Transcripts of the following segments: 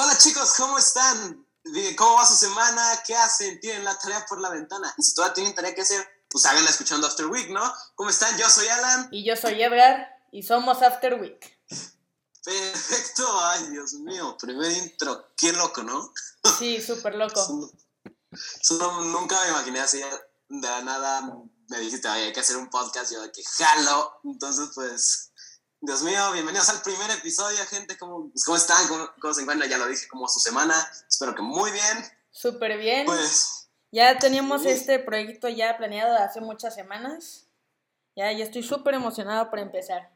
Hola chicos, ¿cómo están? ¿Cómo va su semana? ¿Qué hacen? ¿Tienen la tarea por la ventana? Y si todavía tienen tarea que hacer, pues háganla escuchando After Week, ¿no? ¿Cómo están? Yo soy Alan. Y yo soy Edgar y somos After Week. Perfecto, ay Dios mío, primer intro, qué loco, ¿no? Sí, súper loco. nunca me imaginé así de nada, me dijiste, ay, hay que hacer un podcast, yo de que jalo, entonces pues, Dios mío, bienvenidos al primer episodio, gente, ¿cómo, ¿cómo están? ¿Cómo, se encuentran? Ya lo dije, como su semana, espero que muy bien. Súper bien. Pues... Ya teníamos este proyecto ya planeado hace muchas semanas, ya, ya estoy súper emocionado por empezar.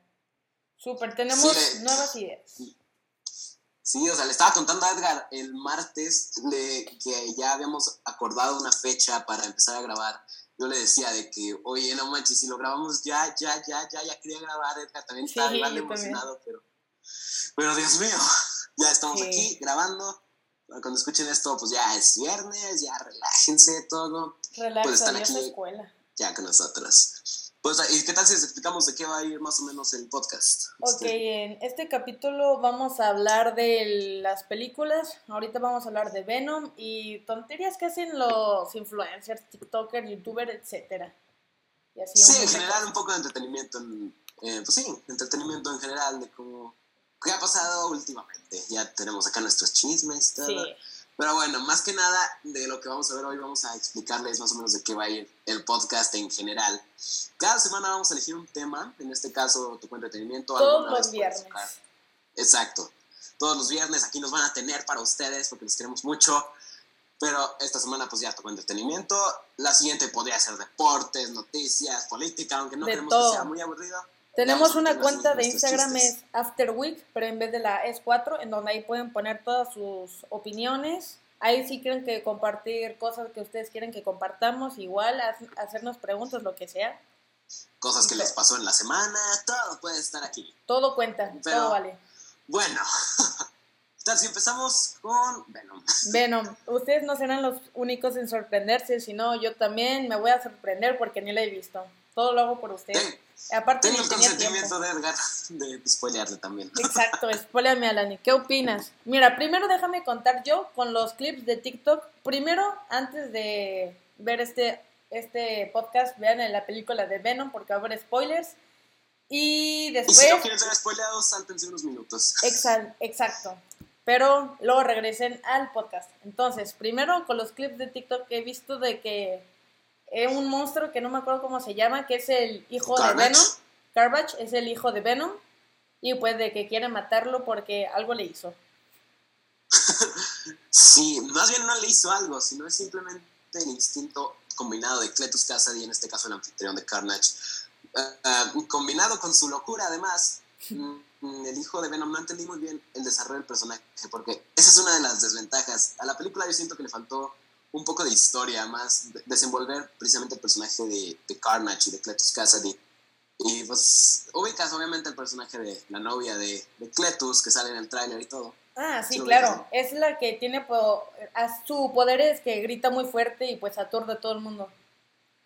Súper, tenemos nuevas ideas. Sí, o sea, le estaba contando a Edgar el martes de que ya habíamos acordado una fecha para empezar a grabar. Yo le decía de que, oye, no manches, si lo grabamos ya, ya, ya, ya, ya quería grabar, Edgar también estaba igual emocionado, pero, pero Dios mío, ya estamos aquí grabando. Cuando escuchen esto, pues ya es viernes, ya relájense todo. Relájense, pues están aquí escuela. ya con nosotros. Pues, ¿y qué tal si les explicamos de qué va a ir más o menos el podcast? Ok, en este capítulo vamos a hablar de las películas. Ahorita vamos a hablar de Venom y tonterías que hacen los influencers, TikTokers, YouTubers, etcétera. sí, en general un poco de entretenimiento. Eh, pues sí, entretenimiento en general de cómo... ¿Qué ha pasado últimamente? Ya tenemos acá nuestros chismes, todo. Sí. Pero bueno, más que nada de lo que vamos a ver hoy, vamos a explicarles más o menos de qué va a ir el podcast en general. Cada semana vamos a elegir un tema, en este caso tu entretenimiento. Todos los viernes. Exacto. Todos los viernes aquí nos van a tener para ustedes porque los queremos mucho. Pero esta semana pues ya tocó entretenimiento. La siguiente podría ser deportes, noticias, política, aunque no queremos que sea muy aburrido. Tenemos una cuenta de Instagram, es After Week, pero en vez de la es 4, en donde ahí pueden poner todas sus opiniones. Ahí sí quieren que compartir cosas que ustedes quieren que compartamos, igual hacernos preguntas, lo que sea. Cosas que les pasó en la semana, todo puede estar aquí. Todo cuenta, todo vale. Bueno, tal si empezamos con Venom? Venom, ustedes no serán los únicos en sorprenderse, sino yo también me voy a sorprender porque ni la he visto. Todo lo hago por ustedes. Aparte Tengo el consentimiento de Edgar de spoilearle también. Exacto, spoileame Alani. ¿Qué opinas? Mira, primero déjame contar yo con los clips de TikTok. Primero, antes de ver este, este podcast, vean la película de Venom porque va a haber spoilers. Y después... Y si no quieren ser spoileados, sáltense unos minutos. Exacto, exacto. Pero luego regresen al podcast. Entonces, primero con los clips de TikTok que he visto de que es un monstruo que no me acuerdo cómo se llama, que es el hijo de Venom. Garbage es el hijo de Venom. Y pues de que quiere matarlo porque algo le hizo. sí, más bien no le hizo algo, sino es simplemente el instinto combinado de Cletus Cassidy, en este caso el anfitrión de Carnage, eh, eh, combinado con su locura además. Mm, el hijo de Venom no entendí muy bien el desarrollo del personaje, porque esa es una de las desventajas. A la película yo siento que le faltó un poco de historia, más desenvolver precisamente el personaje de, de Carnage y de Cletus Cassidy. Y pues ubicas obviamente el personaje de la novia de, de Cletus que sale en el tráiler y todo. Ah, sí, claro. Es la que tiene a su poder es que grita muy fuerte y pues aturde a todo el mundo.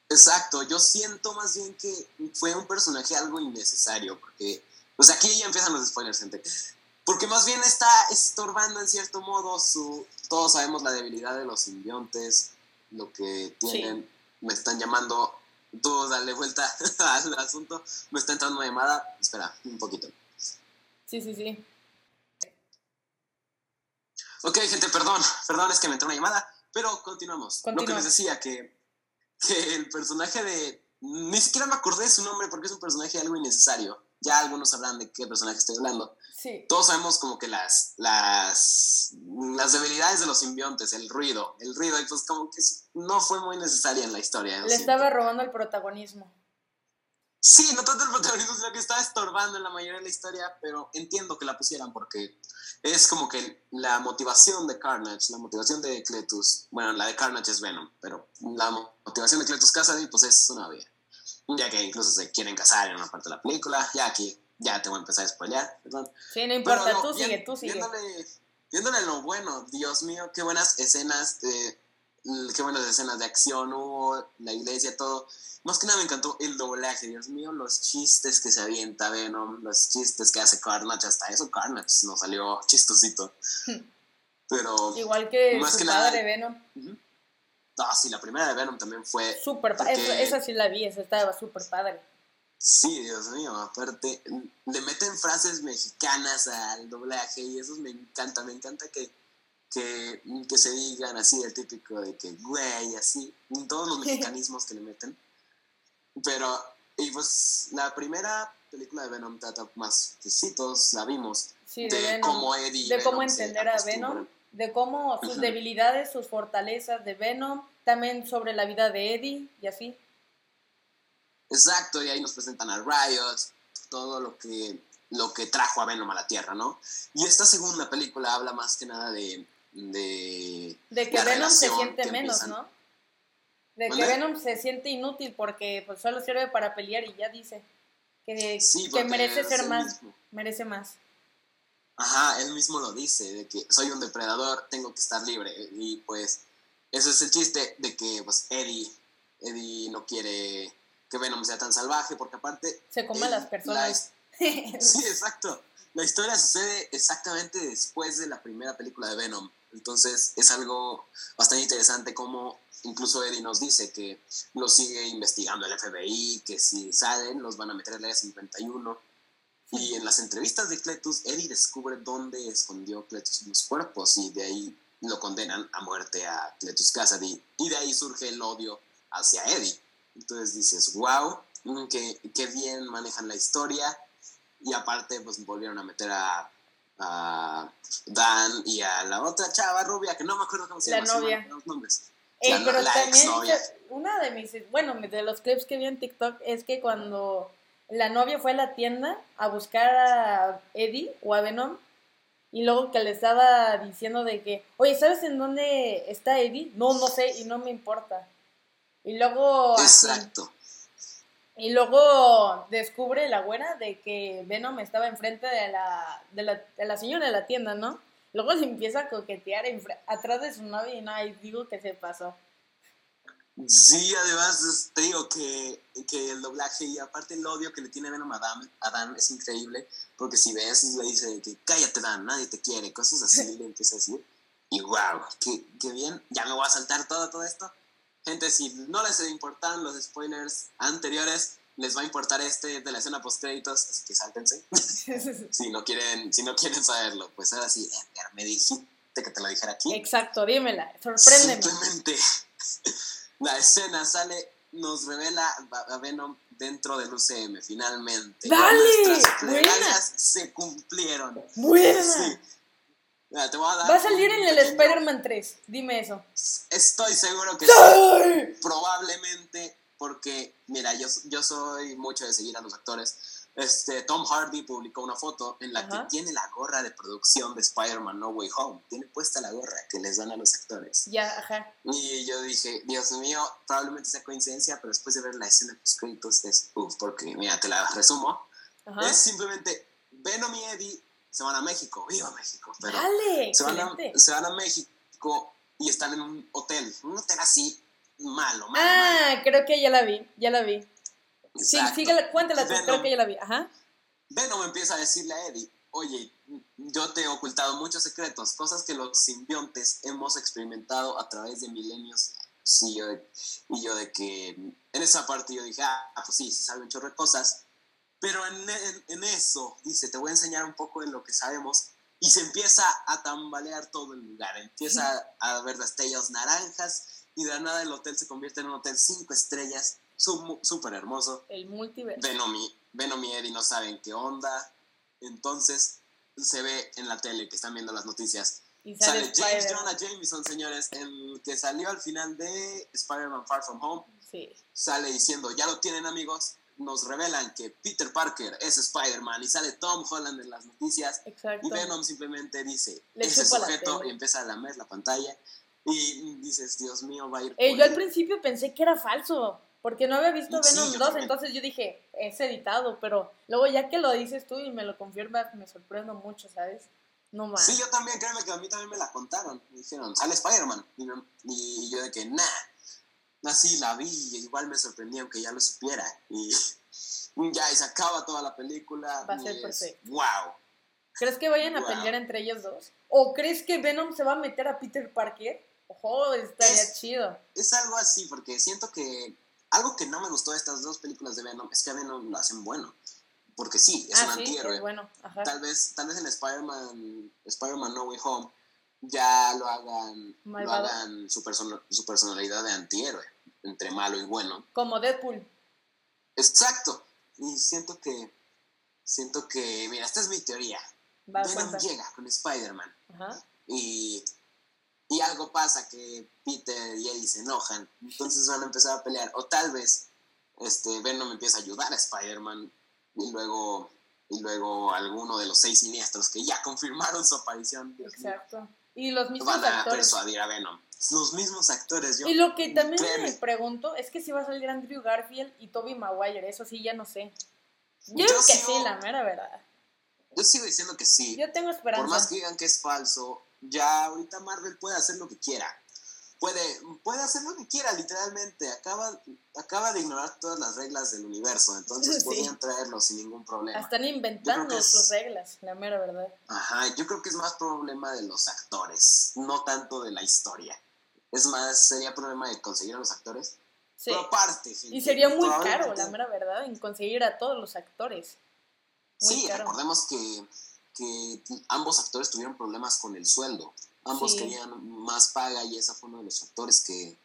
Exacto, yo siento más bien que fue un personaje algo innecesario, porque pues aquí ya empiezan los spoilers, gente. Porque más bien está estorbando en cierto modo su... Todos sabemos la debilidad de los simbiontes, lo que tienen. Me están llamando... Tú dale vuelta al asunto. Me está entrando una llamada. Espera, un poquito. Sí, sí, sí. Ok, gente, perdón. Perdón, es que me entró una llamada. Pero continuamos. Lo que les decía, que, que el personaje de... Ni siquiera me acordé de su nombre porque es un personaje algo innecesario ya algunos sabrán de qué personaje estoy hablando. Sí. Todos sabemos como que las, las, las debilidades de los simbiontes, el ruido, el ruido, y pues como que no fue muy necesaria en la historia. Le estaba robando el protagonismo. Sí, no tanto el protagonismo, sino que estaba estorbando en la mayoría de la historia, pero entiendo que la pusieran porque es como que la motivación de Carnage, la motivación de Cletus, bueno, la de Carnage es Venom, pero la motivación de Cletus Cassidy pues es una vía ya que incluso se quieren casar en una parte de la película, ya aquí ya te voy a empezar a spoilear, perdón. Sí, no importa, tú sigue, tú sigue. Viéndole, viéndole, lo bueno, Dios mío, qué buenas escenas, de, qué buenas escenas de acción hubo, la iglesia, todo. Más que nada me encantó el doblaje, Dios mío, los chistes que se avienta Venom, los chistes que hace Carnage, hasta eso Carnage nos salió chistosito. Pero. Igual que más su que padre Venom. Ah, sí, la primera de Venom también fue. Súper padre. Esa, sí la vi, esa estaba súper padre. Sí, Dios mío, aparte, le meten frases mexicanas al doblaje y eso me encanta, me encanta que, que, que se digan así, el típico de que, güey, así, todos los mexicanismos que le meten. Pero, y pues, la primera película de Venom trata más, sí, todos la vimos, de, cómo Eddie. De cómo entender a Venom, de cómo sus debilidades, sus fortalezas de Venom, también sobre la vida de Eddie y así. Exacto, y ahí nos presentan a Riot, todo lo que, lo que trajo a Venom a la Tierra, ¿no? Y esta segunda película habla más que nada de... De, de que Venom se siente menos, ¿no? De que Venom se siente inútil porque pues, solo sirve para pelear y ya dice que, que merece ser más, merece más. Ajá, él mismo lo dice, de que soy un depredador, tengo que estar libre. Y pues, eso es el chiste de que pues Eddie, Eddie no quiere que Venom sea tan salvaje, porque aparte... Se come a las personas. sí, exacto. La historia sucede exactamente después de la primera película de Venom. Entonces es algo bastante interesante como incluso Eddie nos dice que lo sigue investigando el FBI, que si salen los van a meter en la 51 y en las entrevistas de Cletus, Eddie descubre dónde escondió Cletus los cuerpos y de ahí lo condenan a muerte a Cletus Cassidy. Y de ahí surge el odio hacia Eddie. Entonces dices, wow, qué, qué bien manejan la historia. Y aparte, pues volvieron a meter a, Dan y a la otra chava rubia, que no me acuerdo cómo se llama. La novia. Los nombres. la, pero también, una de mis, bueno, de los clips que vi en TikTok es que cuando la novia fue a la tienda a buscar a Eddie o a Venom y luego que le estaba diciendo de que, oye, ¿sabes en dónde está Eddie? No, no sé y no me importa. Y luego... Exacto. y luego descubre la güera de que Venom estaba enfrente de la, de la, de la señora de la tienda, ¿no? Luego se empieza a coquetear atrás de su novia y no, digo que se pasó. Sí, además te digo que, que, el doblaje y aparte el odio que le tiene Venom a Dan, es increíble, porque si ves, le dice que cállate Dan, nadie te quiere, cosas así, le empieza a decir. Y wow, qué, qué, bien, ya me voy a saltar todo, todo esto. Gente, si no les importan los spoilers anteriores, les va a importar este de la escena post créditos, así que sáltense. si no quieren, si no quieren saberlo, pues ahora sí, me dijiste que te lo dijera aquí. Exacto, dímela, sorpréndeme. Simplemente la escena sale, nos revela a Venom dentro del UCM, finalmente. ¡Dale! Nuestras se cumplieron. Buena. Sí. te voy a dar Va a salir en el Spider-Man 3, dime eso. Estoy seguro que sí. Probablemente porque, mira, yo, yo soy mucho de seguir a los actores este, Tom Hardy publicó una foto en la que tiene la gorra de producción de Spider-Man No Way Home. Tiene puesta la gorra que les dan a los actores. Ya, ajá. Y yo dije, Dios mío, probablemente sea coincidencia, pero después de ver la escena de los créditos es, uff, porque, mira, te la resumo. Es simplemente Venom y Eddie se van a México, viva México. Pero Dale, se van, a, se van a México y están en un hotel, un hotel así malo, malo. Ah, creo que ya la vi, ya la vi. Sí, síguela, cuéntala creo que ya la vi. Ajá. Venom empieza a decirle a Eddie, oye, yo te he ocultado muchos secretos, cosas que los simbiontes hemos experimentado a través de milenios. Sí, yo y yo de que en esa parte yo dije, ah, pues sí, se sabe un chorro de cosas, pero en, en, eso, dice, te voy a enseñar un poco de lo que sabemos y se empieza a tambalear todo el lugar, empieza a ver destellos naranjas y de nada el hotel se convierte en un hotel cinco estrellas súper hermoso. El multiverso. Venom y, Eddie no saben qué onda. Entonces se ve en la tele que están viendo las noticias. sale, James Jonah Jameson, señores, el que salió al final de Spider-Man Far From Home. Sí. Sale diciendo, ya lo tienen amigos, nos revelan que Peter Parker es Spider-Man y sale Tom Holland en las noticias. Exacto. Y Venom simplemente dice, ese sujeto y empieza a lamer la pantalla. Y dices, Dios mío, va a ir. Eh, yo al principio pensé que era falso. Porque no había visto Venom 2, entonces yo dije, es editado, pero luego ya que lo dices tú y me lo confirmas, me sorprendo mucho, ¿sabes? No más. Sí, yo también, créeme que a mí también me la contaron. Me dijeron, sale Spider-Man. Y, yo de que, nah, así la vi y igual me sorprendí aunque ya lo supiera. Y ya, y se acaba toda la película. Va a ser perfecto. ¡Wow! ¿Crees que vayan a pelear entre ellos dos? ¿O crees que Venom se va a meter a Peter Parker? Ojo, estaría Es- chido. Es algo así, porque siento que algo que no me gustó de estas dos películas de Venom es que a Venom lo hacen bueno. Porque sí, es ah, un sí, antihéroe. bueno. Tal vez, tal vez en Spider-Man Spider-Man No Way Home ya lo hagan, lo hagan su, persona- su personalidad de antihéroe, entre malo y bueno. Como Deadpool. Exacto. Y siento que, siento que, mira, esta es mi teoría. Va, Venom cuenta. llega con Spider-Man Ajá. y, y algo pasa que Peter y Eddie se enojan, entonces van a empezar a pelear. O tal vez este, Venom empieza a ayudar a Spider-Man y luego, y luego alguno de los seis siniestros que ya confirmaron su aparición Exacto. Y los mismos van a actores. persuadir a Venom. Los mismos actores, yo Y lo que también me pregunto es que si va a salir Andrew Garfield y Toby Maguire, eso sí ya no sé. Yo, Yo creo que sigo- sí, la mera verdad. yo sigo diciendo que sí. Yo tengo esperanza. Por más que digan que es falso, ya ahorita Marvel puede hacer lo que quiera. Puede, puede hacer lo que quiera, literalmente. Acaba, acaba de ignorar todas las reglas del universo, entonces Sí. podían traerlo sin ningún problema. Están inventando es- sus reglas, la mera verdad. Ajá, yo creo que es más problema de los actores, no tanto de la historia. Es más, sería problema de conseguir a los actores. Sí. Pero aparte, gente, Y sería muy caro, la mera verdad, en conseguir a todos los actores. Muy Sí, caro. recordemos que, que ambos actores tuvieron problemas con el sueldo. Ambos Sí. querían más paga y ese fue uno de los factores que,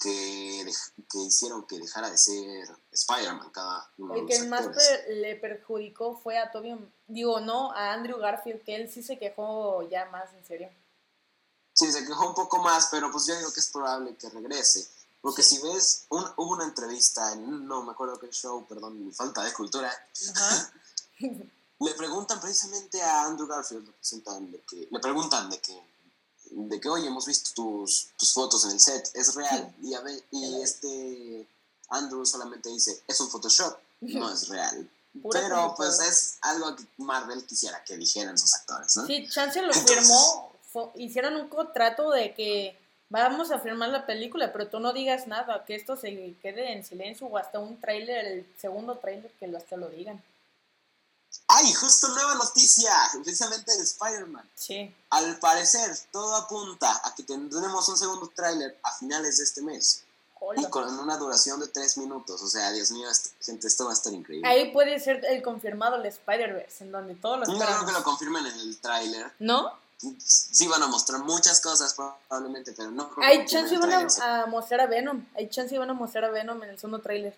que, que hicieron que dejara de ser Spider-Man cada uno de los que más actores. per- le perjudicó fue a Toby, digo, no, a Andrew Garfield, que él sí se quejó ya más en serio. Sí, se quejó un poco más, pero pues yo digo que es probable que regrese. Porque si ves, un- hubo una entrevista en, no me acuerdo qué show, perdón, mi falta de cultura, Ajá. le preguntan precisamente a Andrew Garfield, le, presentan de que, le preguntan de que, de que, oye, hemos visto tus, tus fotos en el set, es real. Y, a ver, y este Andrew solamente dice, es un Photoshop, no es real. Pura Pero pues es algo que Marvel quisiera que dijeran sus actores, ¿no? Sí, Chance lo firmó, hicieron un contrato de que vamos a firmar la película, pero tú no digas nada, que esto se quede en silencio o hasta un tráiler, el segundo tráiler que lo, hasta lo digan. ¡Ay, justo nueva noticia! Precisamente de Spider-Man. Sí, Al parecer, todo apunta a que tendremos un segundo tráiler a finales de este mes. Y hola. con una duración de tres minutos. O sea, Dios mío, gente, esto va a estar increíble. Ahí puede ser el confirmado el Spider-Verse, en donde todos los No creo que lo confirmen en el tráiler. ¿No? Sí van a mostrar muchas cosas probablemente, pero no creo que Hay chance van a mostrar a Venom. Hay chance van a mostrar a Venom en el segundo tráiler.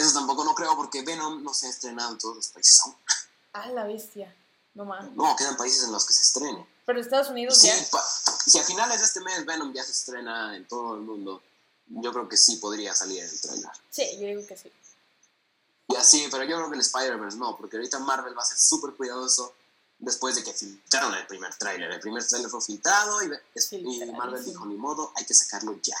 Eso tampoco no creo porque Venom no se ha estrenado en todos los países aún. Ah, la bestia. No mames. No, quedan países en los que se estrene. Pero Estados Unidos Sí, ya. si a finales de este mes Venom ya se estrena en todo el mundo, yo creo que sí podría salir el tráiler. Sí, yo digo que sí. Y así, pero yo creo que el Spider-Verse no, porque ahorita Marvel va a ser súper cuidadoso después de que filtraron el primer tráiler. El primer tráiler fue filtrado y, y. Marvel dijo, ni modo, hay que sacarlo ya.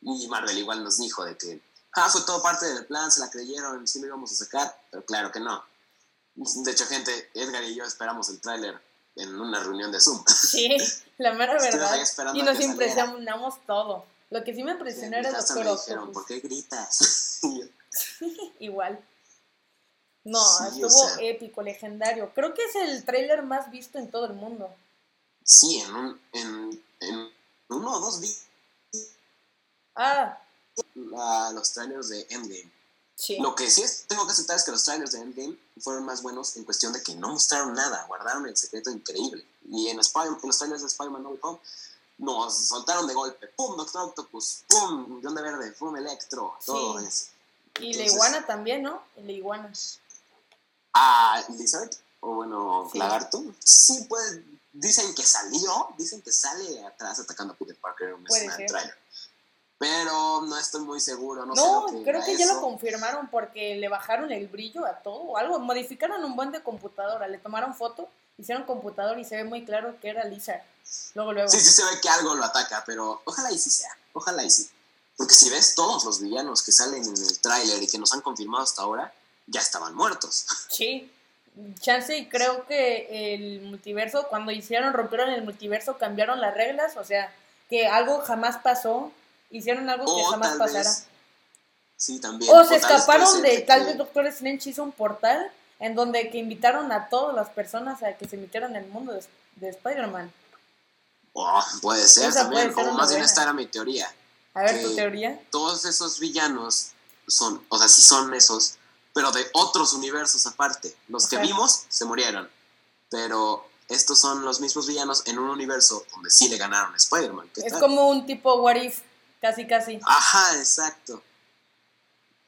Y Marvel igual nos dijo de que, ah, fue todo parte del plan, se la creyeron, sí lo íbamos a sacar, pero claro que no. De hecho, gente, Edgar y yo esperamos el tráiler en una reunión de Zoom. Sí, la mera verdad. Y nos impresionamos todo. Lo que sí me impresionó era Doctor me dijeron, Octopus. ¿por qué gritas? Igual. No, Sí, o estuvo sea. épico, legendario. Creo que es el tráiler más visto en todo el mundo. sí, en, un, en, en uno o dos días Ah, la- los trailers de Endgame. sí. Lo que sí es, tengo que aceptar es que los trailers de Endgame fueron más buenos en cuestión de que no mostraron nada, guardaron el secreto increíble. Y en, Spider- en los trailers de Spider-Man No Home nos soltaron de golpe, ¡pum! Doctor Octopus, ¡pum! Duende Verde, ¡pum! Electro, todo Sí. eso. Y la iguana también, ¿no? La iguana. Ah, Lizard, o bueno, Sí. Lagarto, sí, pues dicen que salió, dicen que sale atrás atacando a Peter Parker en ser. trailer. Pero no estoy muy seguro, no, sé lo que creo que ya lo confirmaron porque le bajaron el brillo a todo o algo. Modificaron un buen de computadora. Le tomaron foto, hicieron computador y se ve muy claro que era Lizard. Luego, luego. Sí, sí se ve que algo lo ataca, pero ojalá y sí sea, ojalá y sí. Porque si ves todos los villanos que salen en el tráiler y que nos han confirmado hasta ahora, ya estaban muertos. Sí. Chance y creo que el multiverso, cuando hicieron, rompieron el multiverso, cambiaron las reglas, o sea, que algo jamás pasó, hicieron algo que o jamás tal pasara. vez... Sí, también. O se vez puede escaparon de, tal que- vez Doctor Strange hizo un portal en donde que invitaron a todas las personas a que se metieran en el mundo de, de Spider-Man. Oh, puede ser Esa también, puede ser una más bien esta era mi teoría. A ver, tu que teoría. Todos esos villanos son, o sea, sí son esos, pero de otros universos aparte. Los que Ajá. vimos se murieron, pero estos son los mismos villanos en un universo donde sí le ganaron a Spider-Man. ¿Qué Es tal? como un tipo what if, casi casi. Ajá, exacto.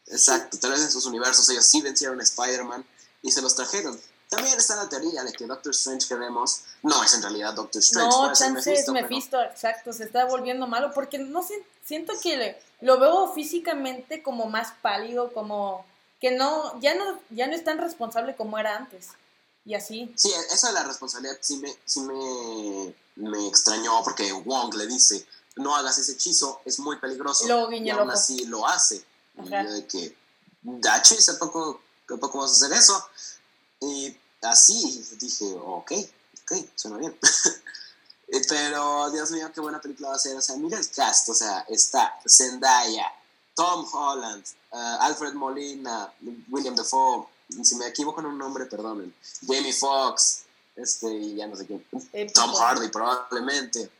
Exacto, tal vez en sus universos ellos sí vencieron a Spider-Man y se los trajeron. También está la teoría de que Doctor Strange que vemos no es en realidad Doctor Strange. No, chance es Mephisto, pero- exacto, se está volviendo malo porque no sé, siento que le- lo veo físicamente como más pálido, como que no, ya no, ya no es tan responsable como era antes. Y así. Sí, eso de la responsabilidad sí me, sí me, me extrañó porque Wong le dice, no hagas ese hechizo, es muy peligroso. Luego guiña y aún así lo hace. Y Ajá. yo de que, Dachis, ¿a poco, ¿a poco vas a hacer eso? Y así dije, ok, ok, suena bien. Eh, Pero, Dios mío, qué buena película va a ser. O sea, mira el cast, o sea, está Zendaya, Tom Holland, eh, Alfred Molina, William Dafoe, si me equivoco en un nombre, perdonen, Jamie Foxx, este, y ya no sé quién, Eh, Tom Hardy probablemente,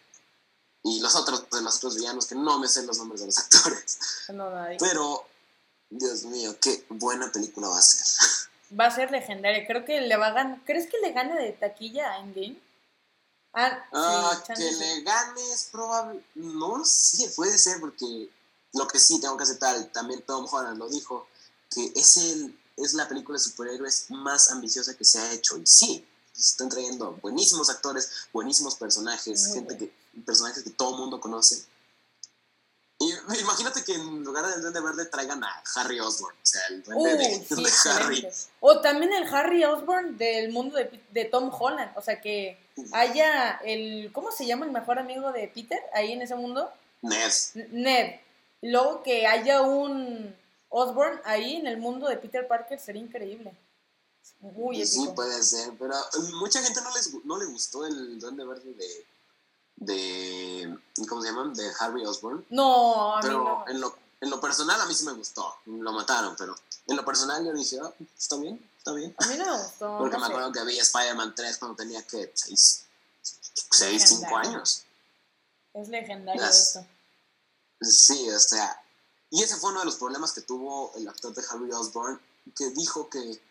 y los otros de los otros villanos que no me sé los nombres de los actores, no, nadie. pero, Dios mío, qué buena película va a ser. Va a ser legendaria. Creo que le va a ganar. ¿Crees que le gane de taquilla a Endgame? Ah, Ah, sí, que sí. le gane es probable, no sé, puede ser porque lo que sí tengo que aceptar, también Tom Holland lo dijo, que es el es la película de superhéroes más ambiciosa que se ha hecho y sí, están trayendo buenísimos actores, buenísimos personajes, Muy gente bueno. que personajes que todo el mundo conoce. Y imagínate que en lugar del Duende Verde traigan a Harry Osborn, o sea, el duende Uh, de, sí, de Harry. O también el Harry Osborn del mundo de, de Tom Holland. O sea, que haya el. ¿Cómo se llama el mejor amigo de Peter ahí en ese mundo? Ned. Ned. Luego que haya un Osborn ahí en el mundo de Peter Parker sería increíble. Muy Sí, puede ser, pero mucha gente no, les, no le gustó el Duende Verde de, de. ¿Cómo se llaman? De Harry Osborn. No, a mí Pero no. en, lo, en lo personal a mí sí me gustó. Lo mataron, pero en lo personal yo dije, ah, está bien, está bien. A mí no me gustó. Porque no me sé. acuerdo que vi Spider-Man 3 cuando tenía que 6, 6 5 Legendario. años. Es legendario Las- esto. Sí, o sea. Y ese fue uno de los problemas que tuvo el actor de Harry Osborn, que dijo que,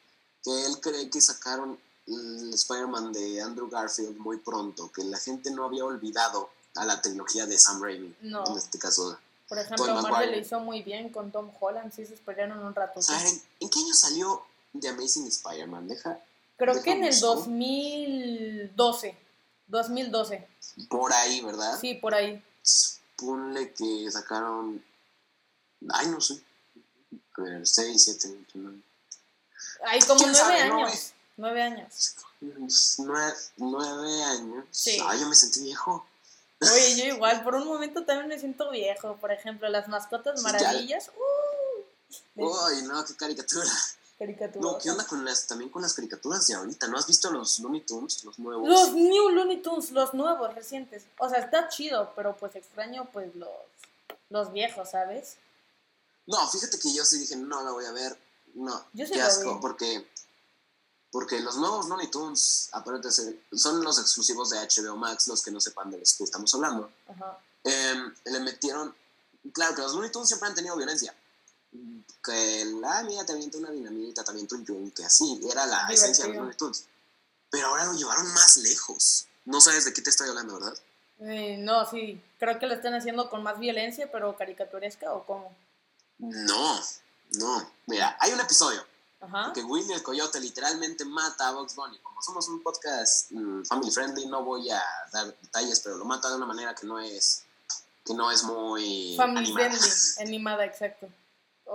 que él cree que sacaron el Spider-Man de Andrew Garfield muy pronto, que la gente no había olvidado a la tecnología de Sam Raimi. No. En este caso. Por ejemplo, Marvel Maguire. lo hizo muy bien con Tom Holland. Sí se esperaron un rato. O sea, ¿en, qué año salió The Amazing Spider-Man? Deja Creo que en el Déjame busco. 2012. 2012. por ahí, ¿verdad? Sí, por ahí. Ponle que sacaron. Ay, no sé. A ver, 6, 7, 8, 9. Hay como ¿Quién nueve años. Nueve años. Nueve, nueve años. Sí. Ay, yo me sentí viejo. Oye, yo igual, por un momento también me siento viejo. Por ejemplo, las mascotas maravillas. Uh, Uy, no, qué caricatura. caricatura. No, ¿qué onda con las, también con las caricaturas de ahorita? ¿No has visto los Looney Tunes, los nuevos? Los New Looney Tunes, los nuevos, recientes. O sea, está chido, pero pues extraño pues los, los viejos, ¿sabes? No, fíjate que yo sí dije, no la voy a ver. No, Yo qué asco, porque, porque los nuevos Looney Tunes, aparte son los exclusivos de HBO Max, los que no sepan de los que estamos hablando. Ajá. Em, le metieron, claro que los Looney Tunes siempre han tenido violencia. Que la mía te avienta una dinamita, te avienta un yunque, así, era la esencia de los Divertido. Looney Tunes. Pero ahora lo llevaron más lejos. No sabes de qué te estoy hablando, ¿verdad? Eh, no, sí, creo que lo están haciendo con más violencia, pero caricaturesca o cómo. No, no. Mira, hay un episodio Ajá. que Willy el Coyote literalmente mata a Bugs Bunny. Como somos un podcast mm, family friendly, no voy a dar detalles, pero lo mata de una manera que no es que no es muy Family animada. friendly, animada, exacto.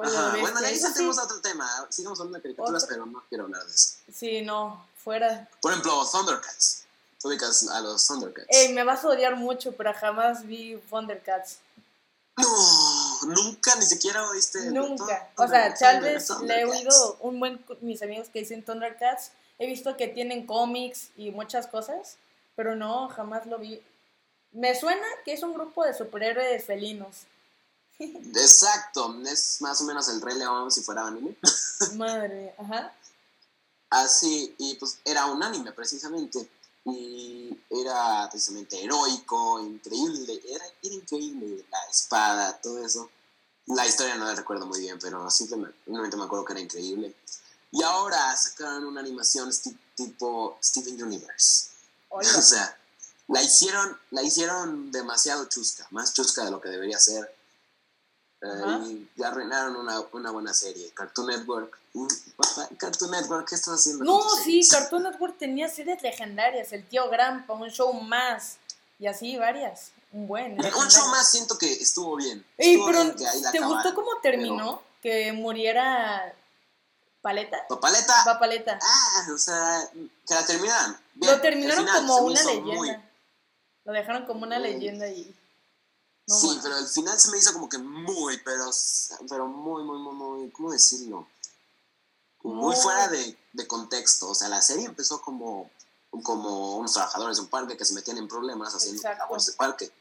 Ajá, Bueno, de ahí eso saltemos sí. a otro tema. Sigamos hablando de caricaturas, Otro. pero no quiero hablar de eso. Sí, no, fuera. Por ejemplo, Thundercats. Tú ubicas a los Thundercats. Ey, me vas a odiar mucho, pero jamás vi Thundercats. No, nunca ni siquiera oíste. Nunca. O sea, tal vez le he oído un buen mis amigos que dicen Thundercats. He visto que tienen cómics y muchas cosas, pero no, jamás lo vi. Me suena que es un grupo de superhéroes felinos. Exacto, es más o menos el Rey León si fuera anime. Madre, ajá. Así, y pues era un anime precisamente. Y era precisamente heroico, increíble. Era, era increíble la espada, todo eso. La historia no la recuerdo muy bien, pero simplemente me acuerdo que era increíble. Y ahora sacaron una animación tipo Steven Universe. O sea, la hicieron, la hicieron demasiado chusca, más chusca de lo que debería ser. Eh, y ya arruinaron una, una, buena serie. Cartoon Network. Cartoon Network, ¿qué estás haciendo? No, sí, Cartoon Network tenía series legendarias. El tío Grampa, un show más. Y así varias. Un buen. Un show más siento que estuvo bien. pero, ¿te gustó cómo terminó? Que muriera ¿Paleta? ¿Papaleta? Papaleta. Ah, o sea, que la terminaron. Lo terminaron como una leyenda. Lo dejaron como una leyenda y. sí, pero el final se me hizo como que muy, pero, pero muy, muy, muy, muy, ¿cómo decirlo? Muy fuera de, de contexto. O sea, la serie empezó como, como unos trabajadores de un parque que se metían en problemas haciendo labores de parque.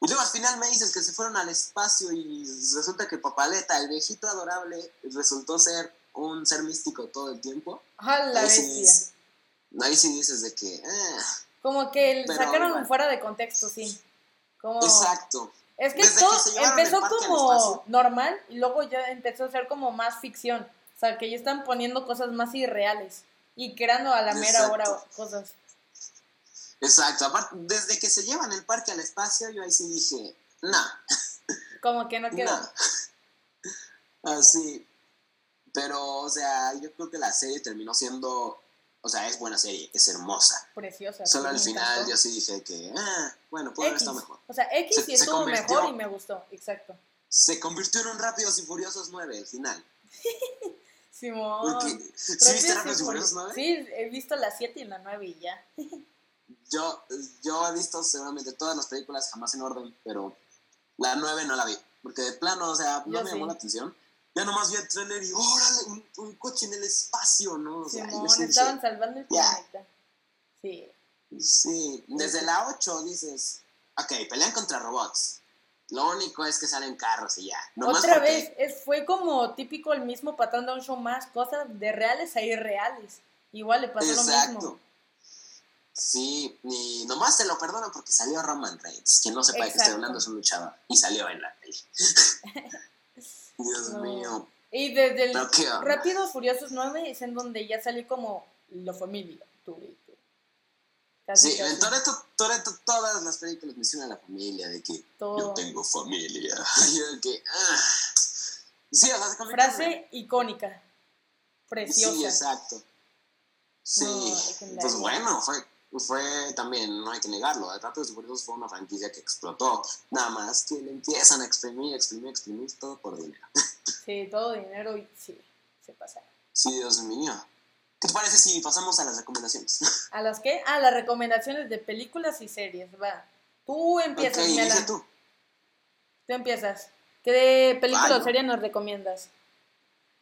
Y luego al final me dices que se fueron al espacio y resulta que Papaleta, el viejito adorable, resultó ser un ser místico todo el tiempo. Ajá, la bestia. ahí sí dices de que... Eh, como que sacaron fuera de contexto, sí. Como... Exacto. Es que esto empezó como normal y luego ya empezó a ser como más ficción. O sea, que ya están poniendo cosas más irreales y creando a la mera hora cosas. Exacto. Aparte, desde que se llevan el parque al espacio, yo ahí sí dije, no. Como que no quedó. Así. Pero, o sea, yo creo que la serie terminó siendo, o sea, es buena serie, es hermosa. Preciosa. Solo al final yo sí dije que, ah, bueno, puede haber estado mejor. O sea, X sí estuvo mejor y me gustó, exacto. Se convirtió en un Rápidos y Furiosos 9, el final. Simón. ¿Sí viste Rápidos y Furiosos 9? Sí, he visto la 7 y la 9 y ya. yo, yo he visto seguramente todas las películas, jamás en orden, pero la 9 no la vi. Porque de plano, o sea, no me llamó la atención ya nomás vi el trailer y órale, un, coche en el espacio, ¿no? O sea, estaban salvando el planeta. Sí. Sí, desde la 8 dices, ok, pelean contra robots. Lo único es que salen carros y ya. Otra vez, fue como típico el mismo patrón de un show más, cosas de reales a irreales. Igual le pasó lo mismo. Sí, y nomás te lo perdono porque salió Roman Reigns. Quien no sepa de qué estoy hablando es un luchador. Y salió en la peli. Dios mío. Y desde el Rápidos Furiosos 9 es en donde ya salió como la familia. Tú, sí, en Toreto, Toreto, todas las películas mencionan a la familia, de que yo tengo familia. que, ah. Sí, Frase icónica. Preciosa. Sí, exacto. Sí, pues bueno, fue fue también, no hay que negarlo, Rápidos y Furiosos fue una franquicia que explotó, nada más que le empiezan a exprimir, exprimir, exprimir todo por dinero. Sí, todo dinero y sí, se pasa. Sí, Dios mío. ¿Qué te parece si pasamos a las recomendaciones? ¿A las qué? A las recomendaciones de películas y series, va. Tú empiezas, okay, tú. Tú empiezas. ¿Qué película o serie nos recomiendas?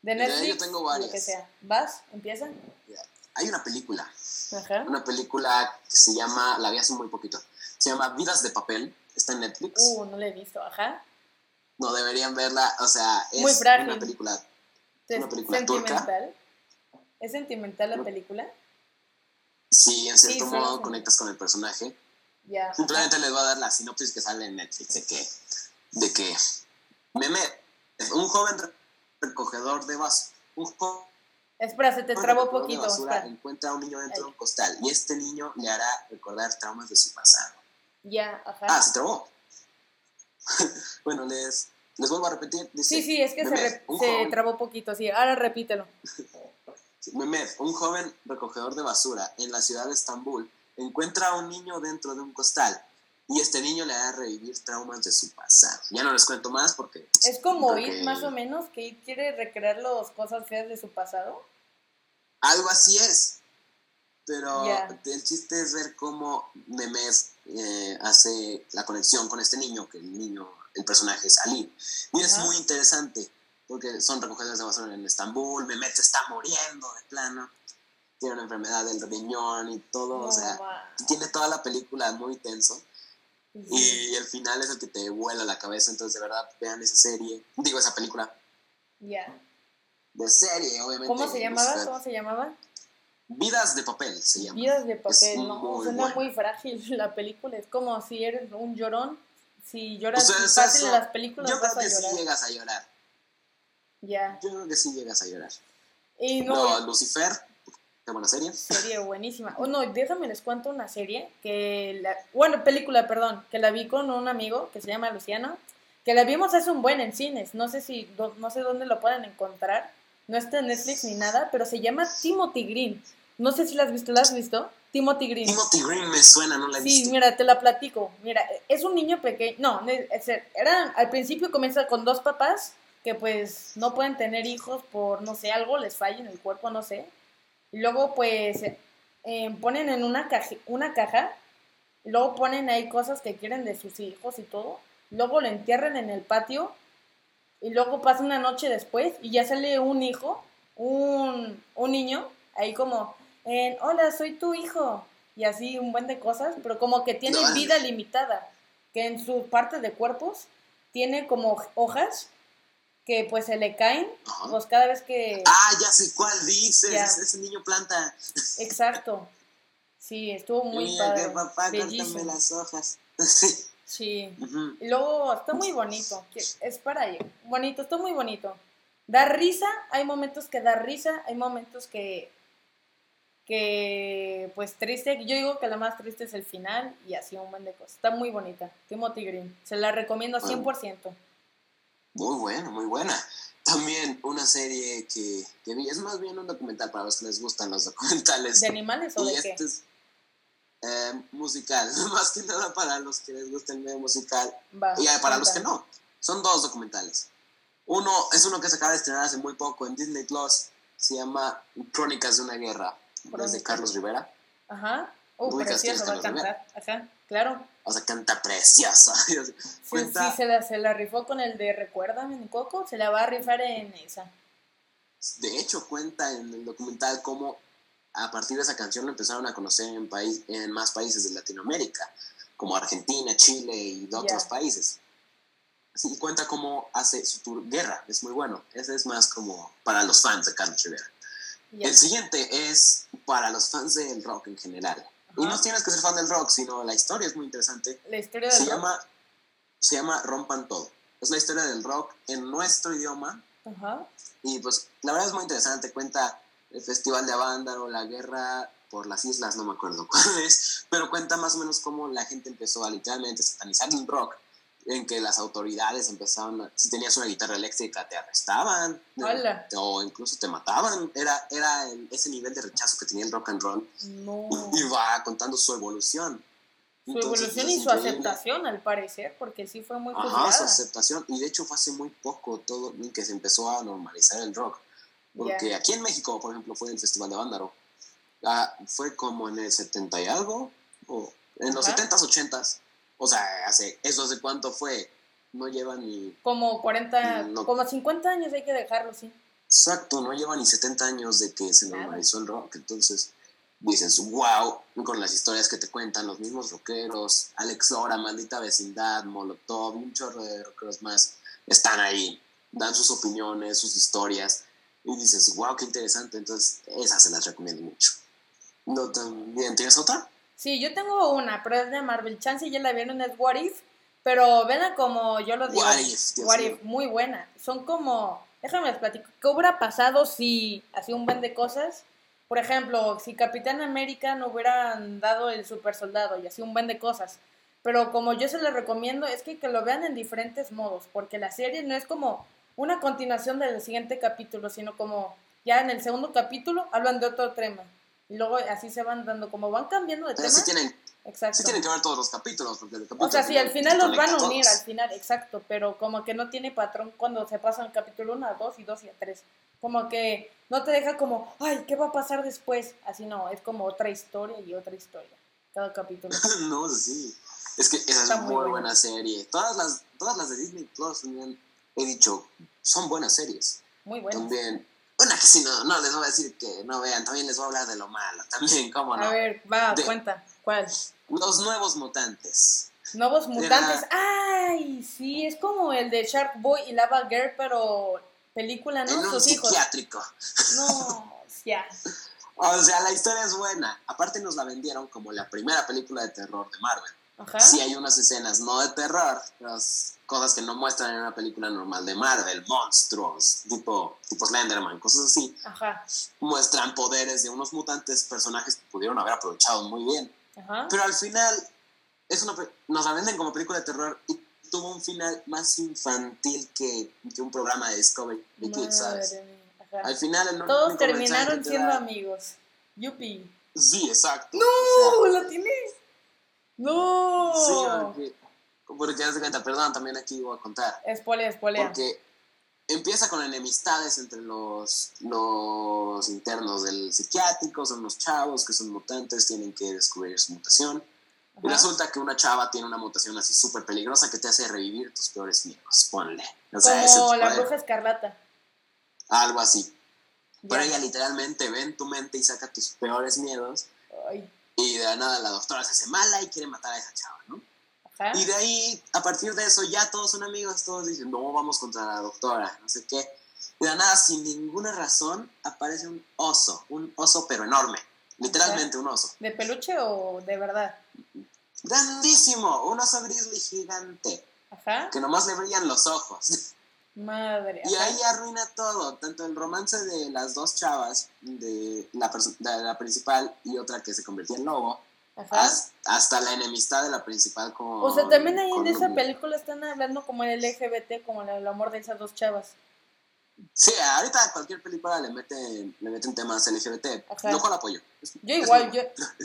De Netflix, yo tengo varias. Lo que sea. ¿Vas? ¿Empieza? Hay una película una película que se llama, la vi hace muy poquito, se llama Vidas de Papel, está en Netflix. Uh, no la he visto, ajá. No, deberían verla, o sea, es una película, una película ¿Sentimental? ¿Es sentimental la película? Sí, en cierto modo conectas con el personaje. Ya. Simplemente les voy a dar la sinopsis que sale en Netflix de que, de que Mehmet, un joven recogedor de vasos, un joven Espera, se te trabó poquito. encuentra a un niño dentro de un costal y este niño le hará recordar traumas de su pasado. Ya, ajá. Ah, se trabó. bueno, les, les vuelvo a repetir. sí, sí, es que se, se trabó poquito, sí. Ahora repítelo. Mehmet, un joven recogedor de basura en la ciudad de Estambul, encuentra a un niño dentro de un costal y este niño le hará revivir traumas de su pasado. Ya no les cuento más porque... Es como It, más o menos, que It quiere recrear las cosas feas de su pasado. Algo así es. Pero el chiste es ver cómo Memes eh, hace la conexión con este niño, que el niño, el personaje es Ali. Y es muy interesante, porque son recogedores de basura en Estambul, Mehmet está muriendo de plano, tiene una enfermedad del riñón y todo, o sea, tiene toda la película muy tenso. Y el final es el que te vuela la cabeza, entonces de verdad vean esa serie, digo esa película. Ya. De serie, obviamente. ¿Cómo se llamaba? ¿Cómo se llamaba? Vidas de papel se llama. Vidas de papel, no, suena muy frágil la película. Es como si eres un llorón. Si lloras pues fácil en las películas, yo creo que sí llegas a llorar. Ya. Yo creo que sí llegas a llorar. Y no, Lucifer, qué buena serie. Serie buenísima. Oh, no, déjame les cuento una serie que la, bueno, película, perdón, que la vi con un amigo que se llama Luciano, que la vimos hace un buen en cines. No sé si no sé dónde lo pueden encontrar. No está en Netflix ni nada, pero se llama Timothy Green. No sé si la has visto, ¿la has visto? Timothy Green. Timothy Green me suena, no la he visto. Sí, mira, te la platico. Mira, es un niño pequeño. No, era, al principio comienza con dos papás que pues no pueden tener hijos por, no sé, algo les falla en el cuerpo, no sé. Luego pues eh, ponen en una caja, una caja, luego ponen ahí cosas que quieren de sus hijos y todo. Luego lo entierran en el patio y luego pasa una noche después y ya sale un hijo, un, un niño, ahí como en, hola, soy tu hijo, y así un buen de cosas, pero como que tiene vida limitada, que en su parte de cuerpos tiene como hojas que pues se le caen, pues cada vez que... Ah, ya sé cuál dices, ese niño planta. Exacto. Sí, estuvo muy padre. papá, las hojas. sí. Y luego está muy bonito, es para ello. Bonito, está muy bonito. Da risa, hay momentos que da risa, hay momentos que que pues triste, yo digo que la más triste es el final y así un buen de cosas. Está muy bonita, Timothy Green, se la recomiendo 100%. Muy buena, muy buena. También una serie que, que, vi, es más bien un documental para los que les gustan los documentales. ¿De animales o de este qué? Es, eh, musical, más que nada para los que les gusta el medio musical y para los que no. Son dos documentales. Uno es uno que se acaba de estrenar hace muy poco en Disney Plus, se llama Crónicas de una guerra de Carlos Rivera. Ajá. Uh, precioso, va a cantar. Ajá, claro. O sea, canta preciosa. sí, sí, se la, se la rifó con el de Recuérdame, Coco, se la va a rifar en esa. De hecho, cuenta en el documental cómo a partir de esa canción lo empezaron a conocer en, país, en más países de Latinoamérica, como Argentina, Chile y de otros países. Así cuenta cómo hace su tour Guerra, es muy bueno. Ese es más como para los fans de Carlos Rivera. El siguiente es para los fans del rock en general. Y no tienes que ser fan del rock, sino la historia es muy interesante. La historia del se Llama, se llama Rompan Todo. Es la historia del rock en nuestro idioma. Ajá. Y pues la verdad es muy interesante. Cuenta el Festival de o la guerra por las islas, no me acuerdo cuál es, pero cuenta más o menos cómo la gente empezó a literalmente satanizar el rock en que las autoridades empezaban, si tenías una guitarra eléctrica te arrestaban o incluso te mataban. Era, era ese nivel de rechazo que tenía el rock and roll. No. Y va contando su evolución. Su evolución y su aceptación, al parecer, porque sí fue muy Ajá, su aceptación. Y de hecho fue hace muy poco todo que se empezó a normalizar el rock. Porque aquí en México, por ejemplo, fue el Festival de Vándaro. Ah, fue como en el 70 y algo, o en los 70s, 80s o sea, hace, ¿eso hace cuánto fue? No lleva ni... Como 40, como 50 años hay que dejarlo, sí. Exacto, no lleva ni 70 años de que se normalizó el rock, entonces dices, wow, con las historias que te cuentan los mismos rockeros, Alex Lora, Maldita Vecindad, Molotov, un chorro de rockeros más, están ahí, dan sus opiniones, sus historias, y dices, wow, qué interesante, entonces esas se las recomiendo mucho. ¿No también tienes otra? Sí, yo tengo una, pero es de Marvel. Chance ya la vieron, es What If. Pero ven como yo lo digo. What If, muy buena. Son como, déjame les platico, ¿qué hubiera pasado si hacía un buen de cosas? Por ejemplo, si Capitán América no hubieran dado el super soldado y hacía un buen de cosas. Pero como yo se les recomiendo, es que, que lo vean en diferentes modos, porque la serie no es como una continuación del siguiente capítulo, sino como ya en el segundo capítulo hablan de otro tema. Y luego así se van dando, como van cambiando de tema. Sí tienen, exacto. sí tienen que ver todos los capítulos. Porque el o sea, sí, al final los van a unir, al final, exacto. Pero como que no tiene patrón cuando se pasan capítulo 1 a 2 y 2 y a 3. Como que no te deja como, ay, ¿qué va a pasar después? Así no, es como otra historia y otra historia. Cada capítulo. no, sí. Es que esa es una muy, buena serie. Todas las, todas las de Disney Plus, he dicho, son buenas series. Muy buenas. También una que si no, no les voy a decir que no vean, también les voy a hablar de lo malo, también, ¿cómo no? A ver, va, cuenta, ¿cuál? Los nuevos mutantes. Nuevos mutantes, ay, sí, es como el de Shark Boy y Lava Girl, pero película, ¿no? En un psiquiátrico. No, ya. O sea, la historia es buena. Aparte nos la vendieron como la primera película de terror de Marvel. Ajá. Sí hay unas escenas no de terror, pero cosas que no muestran en una película normal de Marvel, monstruos, tipo, tipo Slenderman, cosas así. Ajá. Muestran poderes de unos mutantes, personajes que pudieron haber aprovechado muy bien. Ajá. Pero al final es una, nos la venden como película de terror y tuvo un final más infantil que, que un programa de Discovery Kids, ¿sabes? Al final el Todos terminaron siendo da- amigos. Yupi. Sí, exacto. ¡No! ¡La tiene! ¡No! O sea, sí, porque, porque haz de cuenta, perdón, también aquí voy a contar. Spoiler, spoiler. Porque empieza con enemistades entre los, los internos del psiquiátrico, son los chavos que son mutantes, tienen que descubrir su mutación. Y resulta que una chava tiene una mutación así súper peligrosa que te hace revivir tus peores miedos, ponle. O sea, Como la bruja escarlata. Algo así. Pero Ya. ella literalmente ve en tu mente y saca tus peores miedos. Ay. Y de la nada la doctora se hace mala y quiere matar a esa chava, ¿no? Ajá. Y de ahí, a partir de eso, ya todos son amigos, todos dicen, no, vamos contra la doctora, no sé qué. Y de nada, sin ninguna razón, aparece un oso, un oso pero enorme, literalmente un oso. ¿De peluche o de verdad? Grandísimo, un oso grizzly gigante, Ajá. que nomás le brillan los ojos. Madre. Y ajá. ahí arruina todo, tanto el romance de las dos chavas, de la, de la principal y otra que se convirtió en lobo, Ajá. hasta la enemistad de la principal con... O sea, también ahí en esa película están hablando como el LGBT, como el, el amor de esas dos chavas. Sí, ahorita cualquier película le meten, le meten temas LGBT, Ajá. lo cual apoyo. Es- Yo igual, yo,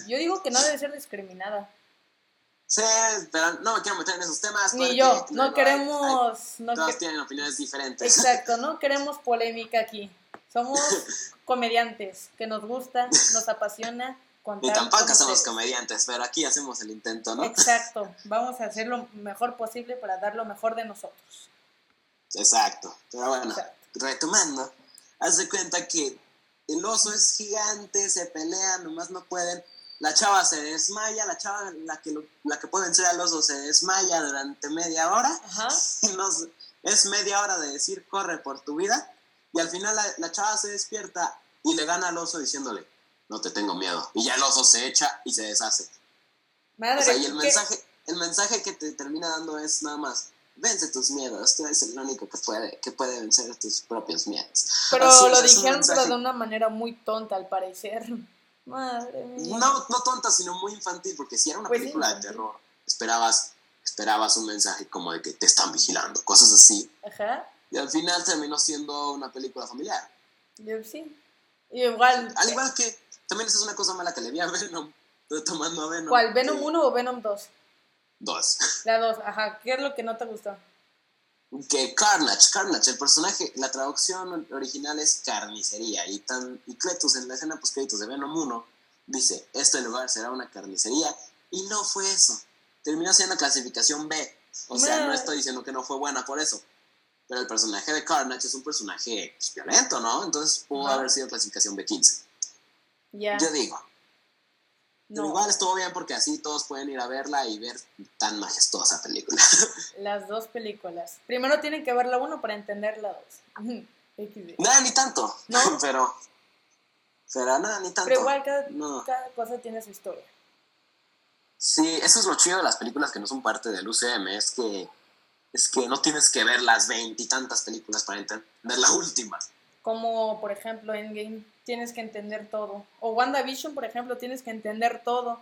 yo digo que no debe ser discriminada. Sí, pero no me quiero meter en esos temas. Ni yo, no hay- queremos... No todos que- tienen opiniones diferentes. Exacto, no queremos polémica aquí. Somos comediantes, que nos gusta, nos apasiona. Ni tampoco somos ustedes. comediantes, pero aquí hacemos el intento, ¿no? Exacto, vamos a hacer lo mejor posible para dar lo mejor de nosotros. Exacto. Pero bueno, Exacto. retomando, haz de cuenta que el oso es gigante, se pelean, nomás no pueden. La chava se desmaya, la chava, la que, lo- la que puede vencer al oso, se desmaya durante media hora. Ajá. Y es media hora de decir corre por tu vida. Y al final la, la chava se despierta y le gana al oso diciéndole, no te tengo miedo. Y ya el oso se echa y se deshace. Madre, O sea, y el ¿qué- mensaje, el mensaje que te termina dando es nada más, vence tus miedos, tú eres el único que puede, que puede vencer tus propios miedos. Pero Así lo un dijeron mensaje- de una manera muy tonta al parecer. Madre mía. No, no tonta, sino muy infantil, porque si era una Pues película de terror, esperabas, esperabas un mensaje como de que te están vigilando, cosas así. Ajá. Y al final terminó siendo una película familiar. Yo sí. Igual. Al igual que, también esa es una cosa mala que le vi a Venom, tomando a Venom. ¿Cuál? ¿Venom que- 1 o Venom 2? Dos. La 2, ajá. ¿Qué es lo que no te gustó? que Carnage, Carnage, el personaje, la traducción original es carnicería y tan y Cletus en la escena post créditos de Venom 1 dice, este lugar será una carnicería y no fue eso. Terminó siendo clasificación B. O sea, no estoy diciendo que no fue buena por eso. Pero el personaje de Carnage es un personaje pues, violento, ¿no? Entonces pudo haber sido clasificación B15. Yo digo. Pero No. igual estuvo bien porque así todos pueden ir a verla y ver tan majestuosa película. Las dos películas. Primero tienen que ver la 1 para entender la 2. XD. nada, ni tanto. ¿No? pero. Pero nada, ni tanto. Pero igual cada, No. cada cosa tiene su historia. Sí, eso es lo chido de las películas que no son parte del UCM, es que, es que no tienes que ver las veintitantas películas para entender la última. Como por ejemplo Endgame, tienes que entender todo. O WandaVision, por ejemplo, tienes que entender todo.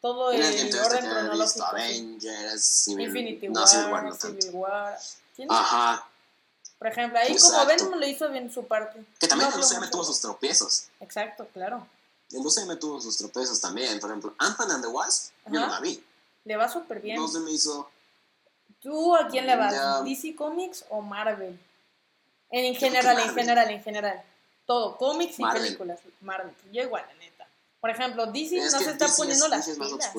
Todo el orden cronológico. Avengers, Civil, Infinity no, War, Civil War no. Civil War. Tienes- Ajá, Por ejemplo, ahí como. Venom lo hizo bien su parte. que también No el UCM tuvo sus tropiezos. Exacto, claro. El UCM tuvo sus tropiezos también. Por ejemplo, Ant-Man and the Wasp, yo no Ajá. la vi. Le va súper bien. No se me hizo. ¿Tú a quién le vas? ¿DC Comics o Marvel? En general, en general, en general. Todo, cómics y Marvel. películas. Marvel. Yo igual, la neta. Por ejemplo, DC Es no se está DC poniendo es- las DC pilas.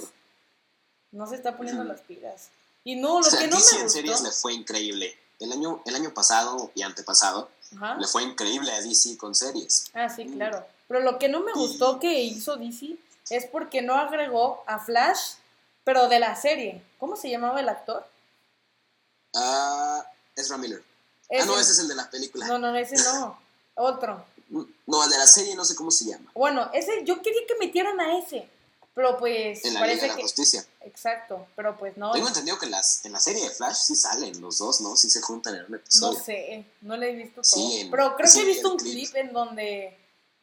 No se está poniendo las pilas. Y no, lo O sea, que no DC me en series gustó. le fue increíble. El año, el año pasado y antepasado Ajá. le fue increíble a DC con series. Ah, sí, claro. Pero lo que no me gustó que hizo DC es porque no agregó a Flash, pero de la serie. ¿Cómo se llamaba el actor? Ah, Ezra Miller. Ah, no, ese es el de la película. No, no, ese no. Otro. No, el de la serie no sé cómo se llama. Bueno, ese, yo quería que metieran a ese. Pero pues. En la parece Liga de que. la Justicia. Exacto, pero pues no. Tengo entendido que las, en la serie de Flash sí salen los dos, ¿no? Sí se juntan en un No episodio. sé, no le he visto todo. Sí, en- pero creo sí, que he visto un clip. clip en donde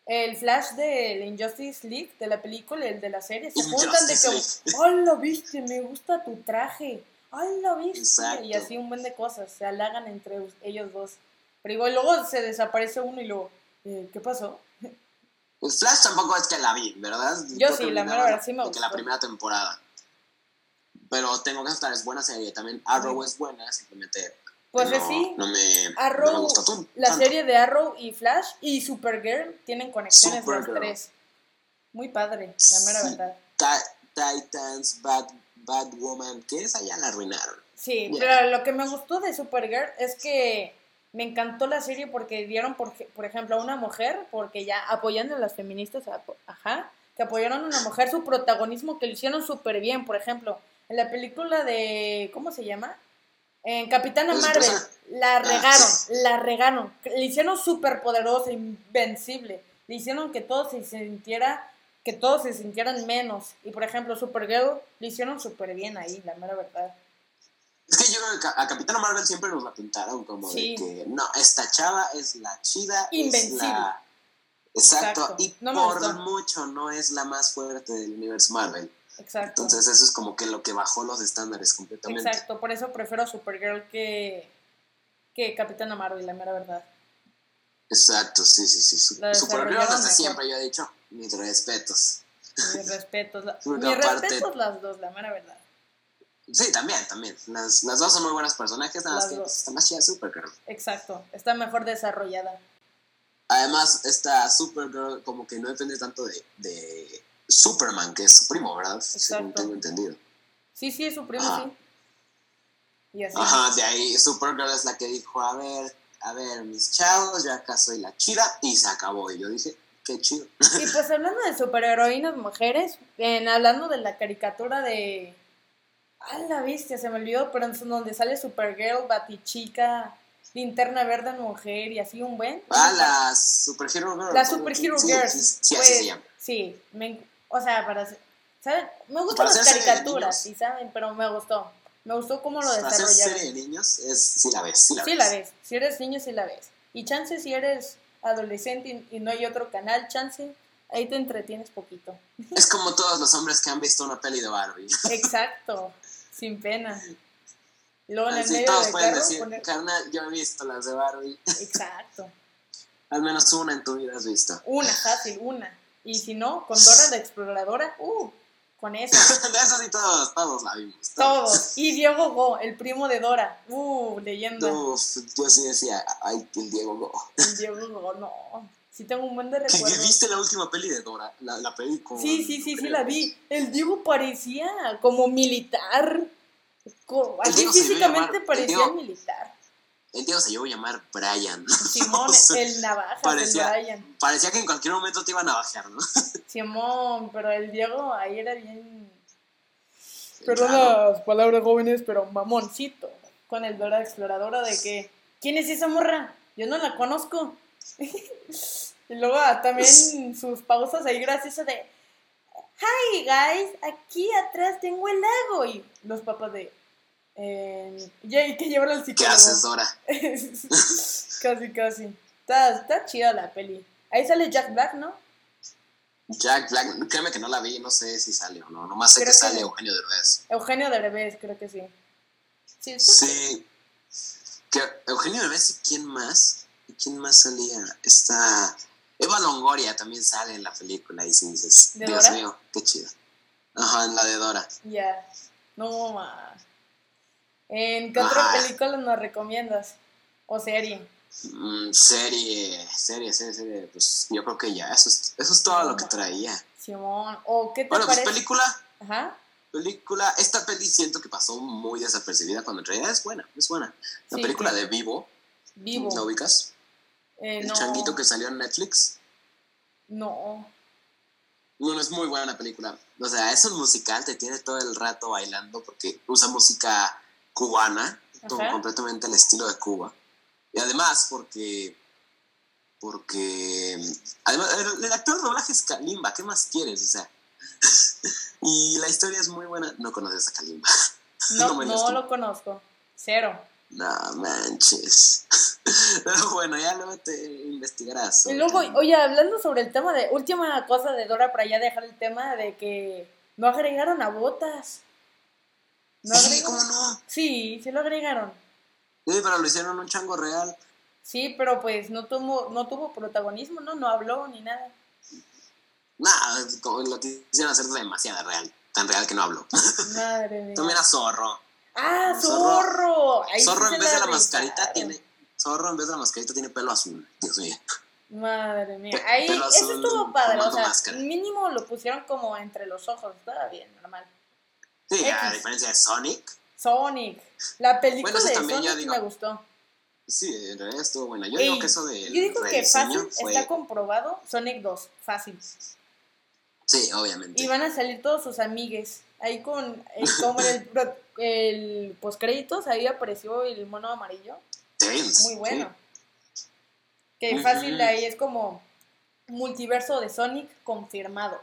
el Flash de la Injustice League, de la película, el de la serie, se juntan de que, ¡Hola, viste! Me gusta tu traje. ¡Hola, viste! Exacto. Y así un buen de cosas, se halagan entre ellos dos. Pero igual luego se desaparece uno y luego, eh, ¿qué pasó? El Flash tampoco es que la vi, ¿verdad? Yo Creo sí, la mera verdad sí me de que la gustó. primera temporada. Pero tengo que aceptar, es buena serie. También Arrow es buena, simplemente. Pues no, sí, No me, Arrow, no me gustó tú. la tanto. serie de Arrow y Flash y Supergirl tienen conexiones las tres. Muy padre, la mera Sí. verdad. Ti- Titans, Bad, Batwoman, que esa ya la arruinaron. Sí, pero lo que me gustó de Supergirl es que me encantó la serie porque dieron, por, por ejemplo, a una mujer, porque ya apoyando a las feministas, ajá, que apoyaron a una mujer su protagonismo, que lo hicieron súper bien. Por ejemplo, en la película de, ¿cómo se llama? En Capitana ¿Es Marvel, Rosa? la Ah, regaron, la regaron. Le hicieron súper poderosa, invencible. Le hicieron que todo se sintiera, que todos se sintieran menos. Y por ejemplo, Supergirl le hicieron súper bien ahí, la mera verdad. Es que yo creo que a Capitana Marvel siempre nos la pintaron como Sí. de que no, esta chava es la chida. es Invencible. la- Exacto. Exacto. Y No por mucho no es la más fuerte del universo Marvel. Exacto. Entonces eso es como que lo que bajó los estándares completamente. Exacto, por eso prefiero Supergirl que, que Capitana Marvel, la mera verdad. Exacto, sí, sí, sí. Supergirl desde siempre yo he dicho, mis respetos. Mis respetos. la- mis aparte- respetos las dos, la mera verdad. Sí, también, también. Las, las dos son muy buenos personajes, nada más que dos. está más chida Supergirl. Exacto, está mejor desarrollada. Además, esta Supergirl como que no depende tanto de, de Superman, que es su primo, ¿verdad? Según tengo entendido. Sí, sí, es su primo, Ajá. sí. Y así. Ajá, de ahí Supergirl es la que dijo, a ver, a ver, mis chavos, yo acá soy la chida, y se acabó. Y yo dije, qué chido. Y pues hablando de superheroínas mujeres, en, hablando de la caricatura de... ¡Ah, la bestia! Se me olvidó, pero en donde sale Supergirl, Batichica, Linterna Verde mujer y así un buen. Ah, la Superhero Girl. La. Superhero sí, Girls. Sí, así pues, se llama. Sí, me- o sea, para... ¿saben? Me gustan Para las caricaturas, sí, ¿saben? Pero me gustó. Me gustó cómo lo Para hacer serie de desarrollaron. niños, es, sí la ves, sí la Sí ves. la ves. Si eres niño, sí la ves. Y chance si eres adolescente y, y no hay otro canal, chance, ahí te entretienes poquito. Es como todos los hombres que han visto una peli de Barbie. Exacto, sin pena. Luego en el Así medio todos del pueden carro decir, poner... carnal, yo he visto las de Barbie. Exacto. Al menos una en tu vida has visto. Una, fácil, una. Y si no, con Dora la exploradora, uh, con eso. de eso sí todos, todos la vimos. Todos. Y Diego Go, el primo de Dora. Uh, leyenda. Uf, yo sí decía, ay, el Diego Go. El Diego Go, no. Sí tengo un buen de ¿Que recuerdos. ¿Viste la última peli de Dora? La, la peli con... Sí, sí, sí, sí la vi. El Diego parecía como militar. Así físicamente llamar- parecía Diego- militar. El Diego se llevó a llamar Brian. Simón, O sea, el navajas, parecía- el Brian. Parecía que en cualquier momento te iban a bajar, ¿no? Simón, pero el Diego ahí era bien. Claro. Perdón las palabras jóvenes, pero mamoncito. Con el Dora Exploradora de que. ¿Quién es esa morra? Yo no la conozco. y luego ah, también sus pausas ahí graciosas de. Hi guys, aquí atrás tengo el lago. Y los papás de. Eh, y hay que llevarlo al ¿Qué psicólogo. haces, Dora? casi, casi. Está, está chida la peli. Ahí sale Jack Black, ¿no? Jack Black, créeme que no la vi, no sé si sale o no. Nomás sé Creo que que sale. Eugenio Derbez. Eugenio Derbez, creo que sí. Sí, Sí. Que Eugenio Derbez y quién más? ¿Y quién más salía? Está... Eva Longoria también sale en la película y si dices, ¿De Dios Dora? mío, qué chido. Ajá, en la de Dora. Ya. No más. ¿En qué otra Ajá. película nos recomiendas? ¿O serie? Mm, serie, serie, serie, serie. Pues yo creo que ya, eso es, eso es todo lo que traía. Simón. ¿O qué te Bueno, pues película, Ajá. película, esta peli siento que pasó muy desapercibida cuando en realidad es buena, es buena. La Sí, película sí. de Vivo, Vivo. ¿la ubicas? Eh, El no. changuito que salió en Netflix. No. Bueno, es muy buena película. O sea, es un musical, te tiene todo el rato bailando porque usa música cubana, Ajá. completamente al estilo de Cuba. Y además porque porque además el, actor de doblaje es Kalimba, ¿qué más quieres? O sea, y la historia es muy buena. No conoces a Kalimba. No, no, lo conozco. Cero. No manches. Pero bueno, ya luego te investigarás. Y luego, oye, hablando sobre el tema de. Última cosa de Dora para ya dejar el tema de que no agregaron a botas. ¿No sí, ¿cómo no? Sí, sí lo agregaron. Sí, pero lo hicieron un chango real. Sí, pero pues no tuvo, no tuvo protagonismo, ¿no? No habló ni nada. Nada, lo quisieron hacer demasiado real. Tan real que no habló. Madre mía. También era zorro. ¡Ah, zorro! Zorro, en vez de la mascarita tiene. Zorro en vez de la mascarita tiene pelo azul. Dios mío. Madre mía. Ahí, eso estuvo padre. O sea, mínimo lo pusieron como entre los ojos. Estaba bien, normal. Sí, a diferencia de Sonic. Sonic. La película de Sonic me gustó. Sí, en realidad estuvo buena. Yo digo que eso de. Yo digo que fácil está comprobado Sonic 2. Fácil. Sí, obviamente. Y van a salir todos sus amigues. Ahí con. Eh, como el, el postcréditos, ahí apareció el mono amarillo. Muy bueno. Que fácil ahí es como multiverso de Sonic confirmado.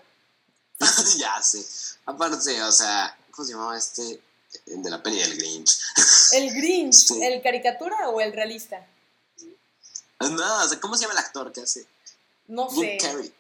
ya sé. Aparte, o sea, ¿cómo se llamaba este? de la peli del Grinch. ¿El Grinch? ¿El caricatura o el realista? No, o sea, ¿cómo se llama el actor que hace? No sé. Carrey.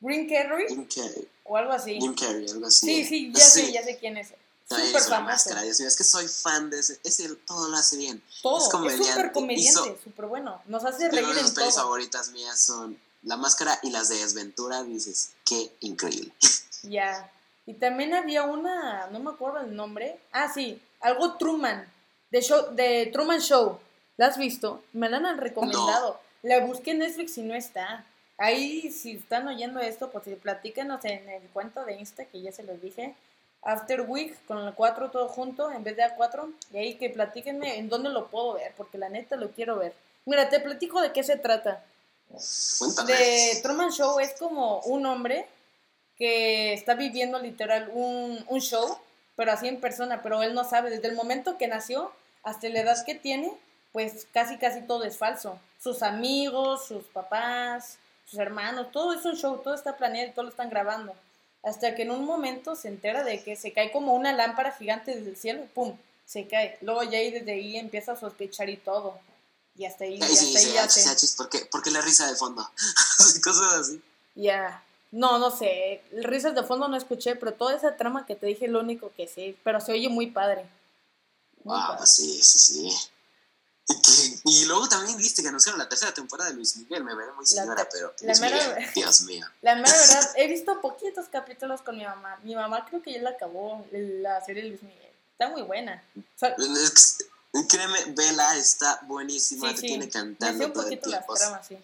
¿Green Carrey? Green Carrey. O algo así. Green Carrey, algo así. Sí, sí, ya sé, ya sé quién es. Súper famoso. Máscara, Dios mío, es que soy fan de ese. Ese todo lo hace bien. Todo. Es súper comediante, súper bueno. Nos hace reír en todo. Mis favoritas mías son La Máscara y las de Desventura. Dices, qué increíble. Ya. Y también había una, no me acuerdo el nombre. Ah, sí, algo Truman, de, show, de Truman Show. ¿La has visto? Me la han recomendado. La busqué en Netflix y no está. Ahí, si están oyendo esto, pues platíquenos en el cuento de Insta, que ya se los dije. After Week, con el 4 todo junto, en vez de A4. Y ahí que platíquenme en dónde lo puedo ver, porque la neta lo quiero ver. Mira, te platico de qué se trata. De Truman Show es como un hombre que está viviendo literal un, un show, pero así en persona, pero él no sabe, desde el momento que nació hasta la edad que tiene, pues casi casi todo es falso. Sus amigos, sus papás, sus hermanos, todo es un show, todo está planeado y todo lo están grabando. Hasta que en un momento se entera de que se cae como una lámpara gigante desde el cielo y ¡pum! se cae. Luego ya ahí desde ahí empieza a sospechar y todo. Y hasta ahí, ya sí, sí, ya ¿por, qué, ¿por qué la risa de fondo? Cosas así. Ya. No, no sé, risas de fondo no escuché, pero toda esa trama que te dije lo único que sé, pero se oye muy padre. ah, pues sí, sí, sí. Y, luego también viste que anunciaron la tercera temporada de Luis Miguel, me veré muy señora, pero la Dios mío. La mera verdad, he visto poquitos capítulos con mi mamá. Mi mamá creo que ya la acabó, la serie de Luis Miguel. Está muy buena. créeme, Vela está buenísima, te tiene cantando todo el tiempo. Las tramas, sí.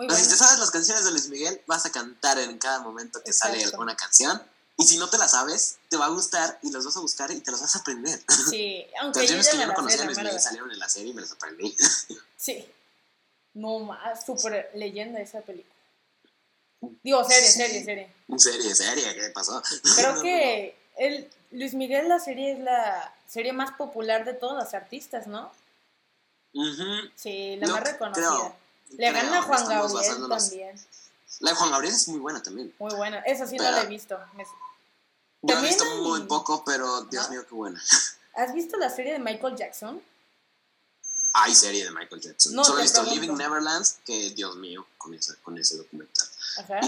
Si te sabes las canciones de Luis Miguel, vas a cantar en cada momento que sale alguna canción. Y si no te la sabes, te va a gustar y los vas a buscar y te los vas a aprender. Sí, aunque Canciones que yo no conocía de Luis Miguel salieron en la serie y me las aprendí. Sí. No más, súper leyenda esa película. Digo, serie, serie, serie. Serie, serie, ¿qué pasó? Creo que el, Luis Miguel, la serie es la serie más popular de todos los artistas, ¿no? Sí, la más reconocida. Le gana a Juan Gabriel también. La de Juan Gabriel es muy buena también. Muy buena, esa sí no la he visto. Yo la he visto muy poco, pero Dios mío, qué buena. ¿Has visto la serie de Michael Jackson? Hay serie de Michael Jackson. Solo he visto Living Neverland, que Dios mío, con ese, con ese documental.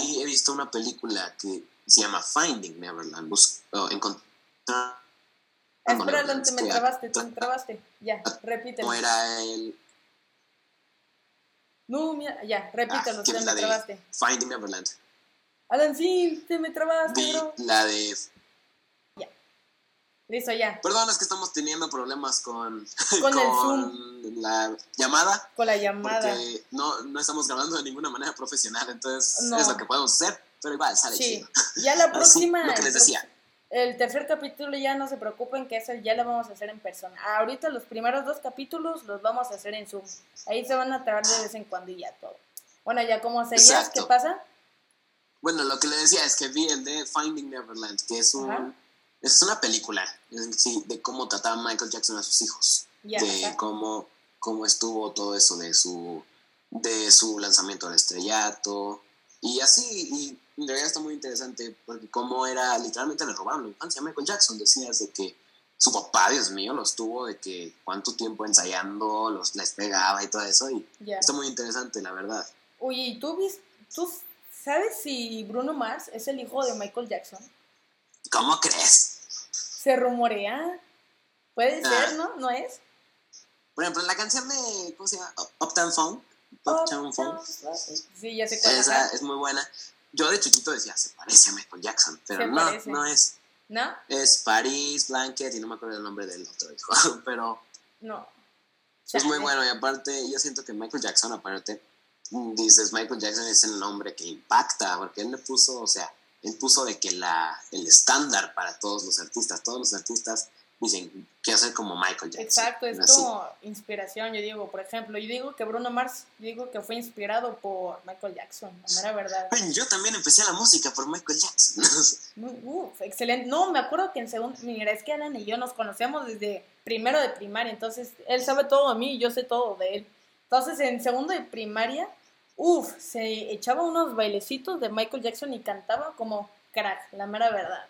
Y he visto una película que se llama Finding Neverland, bus, encontrar... Espera, me trabaste, te trabaste. Ya, repítelo. No era el no, mira, ya, repítalo, ah, te me trabaste. Finding Neverland. Alan, sí, te me trabaste, bro. La de. Ya. Listo, ya. Perdón, es que estamos teniendo problemas con. Con, el Zoom. La llamada. Con la llamada. Porque no, no estamos grabando de ninguna manera profesional, entonces es lo que podemos hacer, pero igual sale sí. chido. Ya la próxima. lo que les decía. El tercer capítulo ya no se preocupen que ese ya lo vamos a hacer en persona. Ahorita los primeros dos capítulos los vamos a hacer en Zoom. Ahí se van a traer de vez en cuando y ya todo. Bueno, ya como seguías, ¿qué pasa? Bueno, lo que le decía es que vi el de Finding Neverland, que es un es una película sí, de cómo trataba Michael Jackson a sus hijos. de cómo, cómo estuvo todo eso de su de su lanzamiento al estrellato, y así, y en realidad está muy interesante, porque como era, literalmente le robaron la infancia a Michael Jackson, decías de que su papá, Dios mío, los tuvo de que cuánto tiempo ensayando, los les pegaba y todo eso, y está muy interesante, la verdad. Oye, ¿y tú, tú sabes si Bruno Mars es el hijo de Michael Jackson? ¿Cómo crees? Se rumorea. Puede ser, ah. ¿no? ¿No es? Por ejemplo, la canción de, ¿cómo se llama? Uptown Funk. Uptown Funk. Sí, ya sé cuál Esa es muy buena. Yo de chiquito decía, se parece a Michael Jackson, pero no, no es. ¿No? Es Paris, Blanket y no me acuerdo el nombre del otro hijo, pero... No. Es muy bueno y aparte yo siento que Michael Jackson, aparte, dices, Michael Jackson es el nombre que impacta, porque él le puso, o sea, él puso de que la, el estándar para todos los artistas, todos los artistas dicen, quiero ser como Michael Jackson. Exacto, es como inspiración, yo digo, por ejemplo, yo digo que Bruno Mars, yo digo que fue inspirado por Michael Jackson, la mera verdad. Yo también empecé la música por Michael Jackson. Uf, excelente. No, me acuerdo que en segundo, mira, es que Alan y yo nos conocemos desde primero de primaria, entonces él sabe todo de mí y yo sé todo de él. Entonces en segundo de primaria, uff, se echaba unos bailecitos de Michael Jackson y cantaba como crack, la mera verdad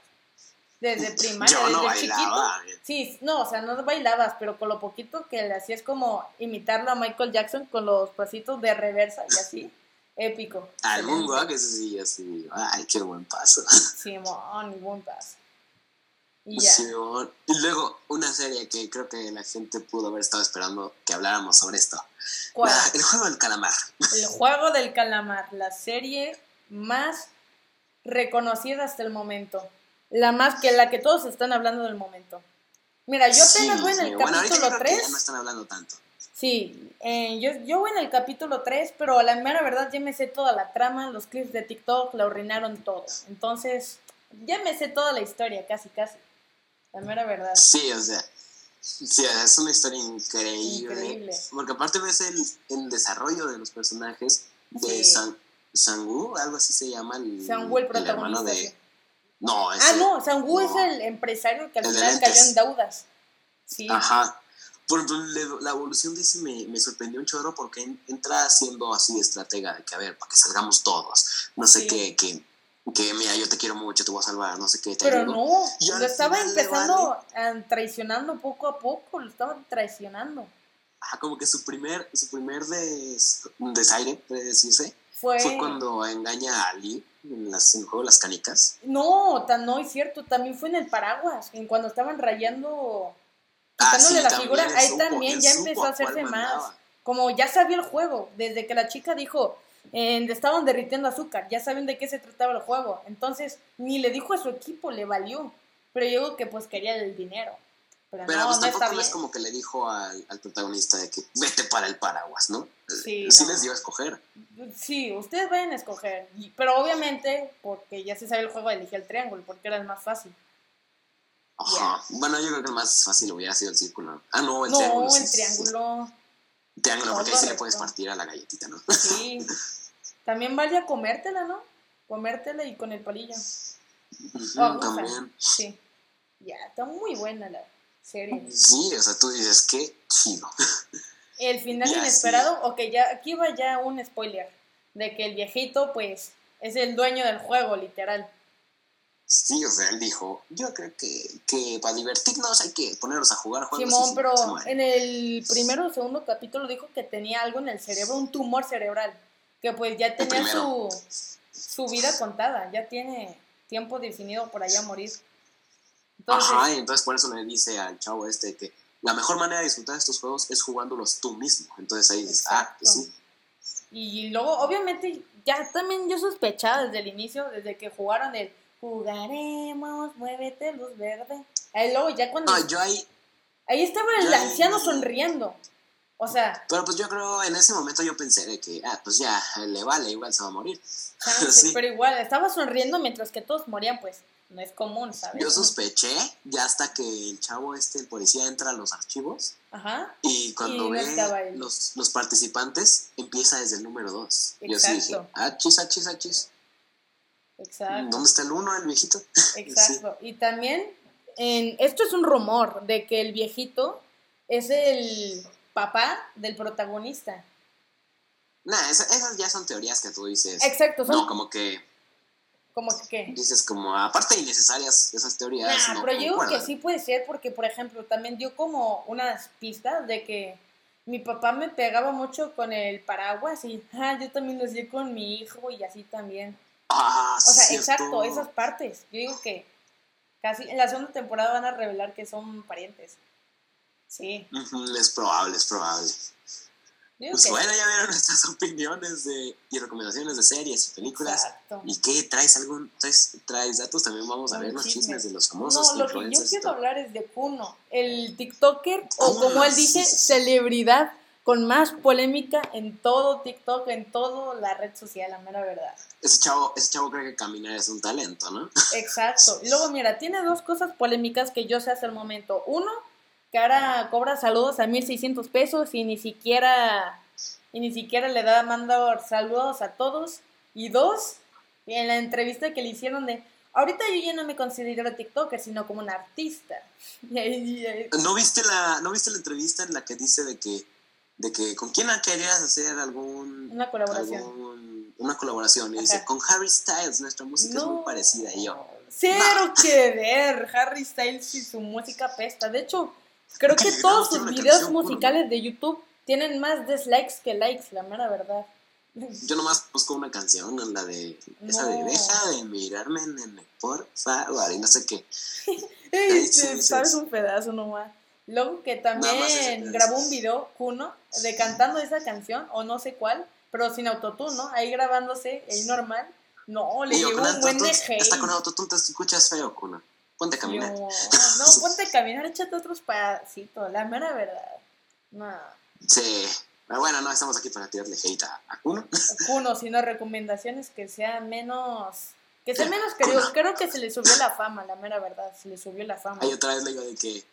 desde primaria, desde chiquito. Sí, no, o sea, no bailabas, pero con lo poquito que le hacías como imitarlo a Michael Jackson con los pasitos de reversa y así. Épico. Algún que eso sí, así. Ay, qué buen paso. Simón, buen paso. Y ya. Simón. Y luego, una serie que creo que la gente pudo haber estado esperando que habláramos sobre esto. ¿Cuál? el juego del calamar. El juego del calamar, la serie más reconocida hasta el momento la más que la que todos están hablando del momento. Mira, yo apenas voy en el capítulo 3. no están hablando tanto. Sí, eh, yo, yo voy en el capítulo 3, pero a la mera verdad ya me sé toda la trama, los clips de TikTok la orinaron todo. Entonces, ya me sé toda la historia, casi, casi. La mera verdad. Sí, o sea, sí, es una historia increíble. Increíble. Porque aparte ves el, el desarrollo de los personajes de San, Sangu, algo así se llama. El, Sangu, el protagonista. de, no, ese, Ah, no, Sangu es el empresario que al final cayó en deudas. Sí. Ajá. Por la evolución de ese me, me, sorprendió un chorro porque entra siendo así estratega de que, a ver, para que salgamos todos. No sé qué, que, que, mira, yo te quiero mucho, te voy a salvar, no sé qué. Pero no, lo estaba empezando traicionando poco a poco, lo estaba traicionando. Ah, como que su primer, su primer des, desaire, puede decirse, fue, fue cuando engaña a Ali en, las, en el juego de las canicas. No, tan, no es cierto, también fue en el paraguas, en cuando estaban rayando, ah, quitándole la figura, ahí también ya empezó a hacerse más. Como ya sabía el juego, desde que la chica dijo, eh, estaban derritiendo azúcar, ya saben de qué se trataba el juego. Entonces, ni le dijo a su equipo, le valió. Pero yo que pues quería el dinero. Pero, no, pues tampoco es como que le dijo al, protagonista de que vete para el paraguas, ¿no? Sí, sí les dio a escoger. Sí, ustedes vayan a escoger. Pero obviamente, porque ya se sabe el juego, elige el triángulo, porque era el más fácil. Ajá. Bueno, yo creo que el más fácil hubiera sido el círculo. Ah, no, el triángulo. No, el triángulo. Triángulo, porque ahí sí le puedes partir a la galletita, ¿no? Sí. También vale a comértela, ¿no? Comértela y con el palillo. también. Sí. Ya, está muy buena la. Sí, o sea, tú dices, qué chido. El final inesperado, ok, ya, aquí va ya un spoiler, de que el viejito, pues, es el dueño del juego, literal. Sí, o sea, él dijo, yo creo que, que para divertirnos hay que ponernos a jugar juegos. Simón, pero en el primero o segundo capítulo dijo que tenía algo en el cerebro, un tumor cerebral, que pues ya tenía su, su vida contada, ya tiene tiempo definido por allá a morir. Ajá, y entonces por eso le dice al chavo este que la mejor manera de disfrutar estos juegos es jugándolos tú mismo. Entonces ahí dices, ah, pues sí. Y luego, obviamente, ya también yo sospechaba desde el inicio, desde que jugaron el jugaremos, muévete, luz verde. Ahí luego ya cuando... No, yo ahí... Ahí estaba el anciano sonriendo. O sea... Pero pues yo creo, en ese momento yo pensé de que, ah, pues ya, le vale, igual se va a morir. sí. Pero igual, estaba sonriendo mientras que todos morían, pues no es común, ¿sabes? Yo sospeché ya hasta que el chavo este, el policía, entra a los archivos. Ajá. Y cuando ve los, los, participantes, empieza desde el número 2. Yo sí dije, achis, achis, achis. Exacto. ¿Dónde está el uno, el viejito? Exacto. Y también, en, esto es un rumor de que el viejito es el papá del protagonista. Nah, esas, esas ya son teorías que tú dices. Exacto, son- No, como que Como que qué. dices como, aparte innecesarias esas teorías. Nah, no pero yo digo que sí puede ser porque, por ejemplo, también dio como unas pistas de que mi papá me pegaba mucho con el paraguas y ah, yo también lo hacía con mi hijo y así también. Ah, O sea, cierto. exacto, esas partes. Yo digo que casi en la segunda temporada van a revelar que son parientes. Sí. Es probable, es probable. Pues bueno, ya vieron nuestras opiniones de, y recomendaciones de series y películas. Exacto. ¿Y qué? ¿Traes algún? ¿Traes, traes datos? También vamos a ver los chisme. chismes de los famosos No, lo que yo quiero hablar es de Kuno, el TikToker, o como él dice, sí, sí. celebridad con más polémica en todo TikTok, en toda la red social, la mera verdad. Ese chavo, ese chavo cree que caminar es un talento, ¿no? Exacto. Y luego, mira, tiene dos cosas polémicas que yo sé hasta el momento. Uno, ahora cobra saludos a 1600 pesos y ni siquiera, y ni siquiera le da, manda saludos a todos. Y dos, en la entrevista que le hicieron de, ahorita yo ya no me considero TikToker, sino como un artista. ¿No viste la, ¿no viste la entrevista en la que dice de que, de que con quién querías hacer algún, una colaboración. algún- una colaboración? Y dice, con Harry Styles, nuestra música es muy parecida. Y yo, Cero que ver. Harry Styles y su música pesta. De hecho, creo que todos sus videos musicales de YouTube tienen más dislikes que likes, la mera verdad. yo nomás busco una canción, la de, esa de deja de mirarme, nene, por favor, y no sé qué. Ay, sí, sabes un pedazo nomás. Luego que también grabó un video, Kuno, de cantando esa canción, o no sé cuál, pero sin autotune, ¿no? Ahí grabándose, ahí normal. No, le llegó un buen de hate. Hasta con autotune te escuchas feo, Kuna. Ponte a caminar. Yo, no, ponte a caminar, échate otros pasitos, la mera verdad. No. Sí. Pero bueno, no estamos aquí para tirarle hate a, a Kuno. Kuno, sino recomendaciones que sea menos. Que sea menos querido. Creo que se le subió la fama, la mera verdad. Se le subió la fama. Ahí otra vez le digo de que,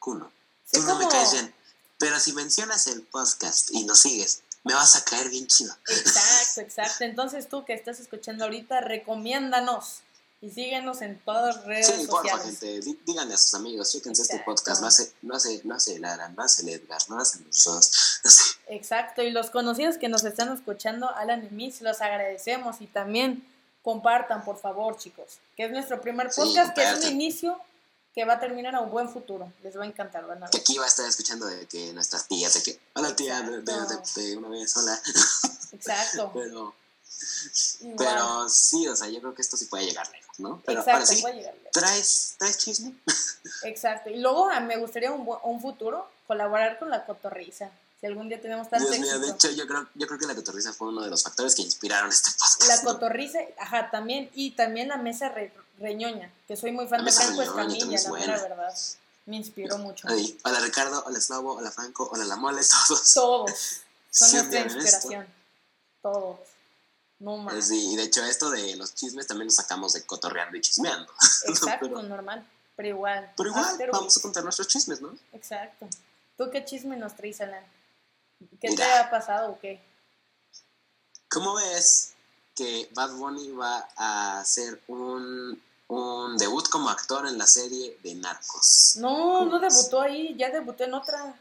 Kuno, Sí, tú no me caes bien. Pero si mencionas el podcast y nos sigues, me vas a caer bien chido. Exacto, exacto. Entonces tú que estás escuchando ahorita, recomiéndanos y síguenos en todas las redes Sí, porfa, sociales. gente. dí- Díganle a sus amigos, chéquense este podcast. No hace, no hace, no hace el Alan, no hace el Edgar, no hace los dos. No. Exacto. Y los conocidos que nos están escuchando, Alan y Miss, los agradecemos y también compartan, por favor, chicos. Que es nuestro primer Sí, podcast, que es un inicio que va a terminar a un buen futuro. Les va a encantar, van a Que aquí va a estar escuchando de que nuestras tías, de que, hola tía, de, de- de- Exacto. de una vez, hola. Exacto. Pero, Pero sí, o sea, yo creo que esto sí puede llegar lejos, ¿no? Pero ahora Exacto, sí, puede llegarle. ¿traes, ¿traes chisme? Exacto. Y luego ah, me gustaría un, un futuro colaborar con la cotorriza. Si algún día tenemos tanto Dios mío, de hecho, yo creo, yo creo que la cotorriza fue uno de los factores que inspiraron este podcast. La ¿no? cotorriza, ajá, también. Y también la mesa re- reñoña, que soy muy fan La de Franco Escamilla, es la buena. verdad. Me inspiró mucho. Ay, hola Ricardo, hola Slobo, hola Franco, hola La Mole, todos. Todos son Sí, nuestra vean esto. inspiración. Todos. No más. Sí, y de hecho esto de los chismes también lo sacamos de cotorreando y chismeando. Exacto, pero, normal. Pero igual. pero igual, After vamos a contar nuestros chismes, ¿no? Exacto. ¿Tú qué chisme nos traes, Alan? ¿Qué te ha pasado o qué? ¿Cómo ves que Bad Bunny va a hacer un, un debut como actor en la serie de Narcos? No, no debutó ahí, ya debutó en otra.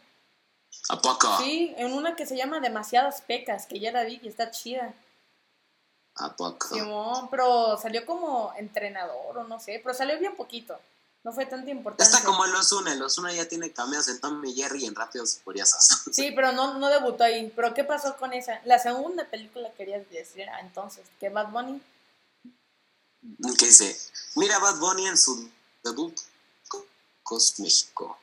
¿A poco? Sí, en una que se llama Demasiadas Pecas, que ya la vi y está chida. ¿A poco? Simón, pero salió como entrenador o no sé, pero salió bien poquito. No fue tanta importancia. Está como el Ozuna, el Ozuna ya tiene cameos en Tom y Jerry y en Rápidos y Furiosos. Sí, pero no, no debutó ahí. ¿Pero qué pasó con esa? La segunda película querías decir era entonces, que Bad Bunny. que dice, mira Bad Bunny en su debut Cos México.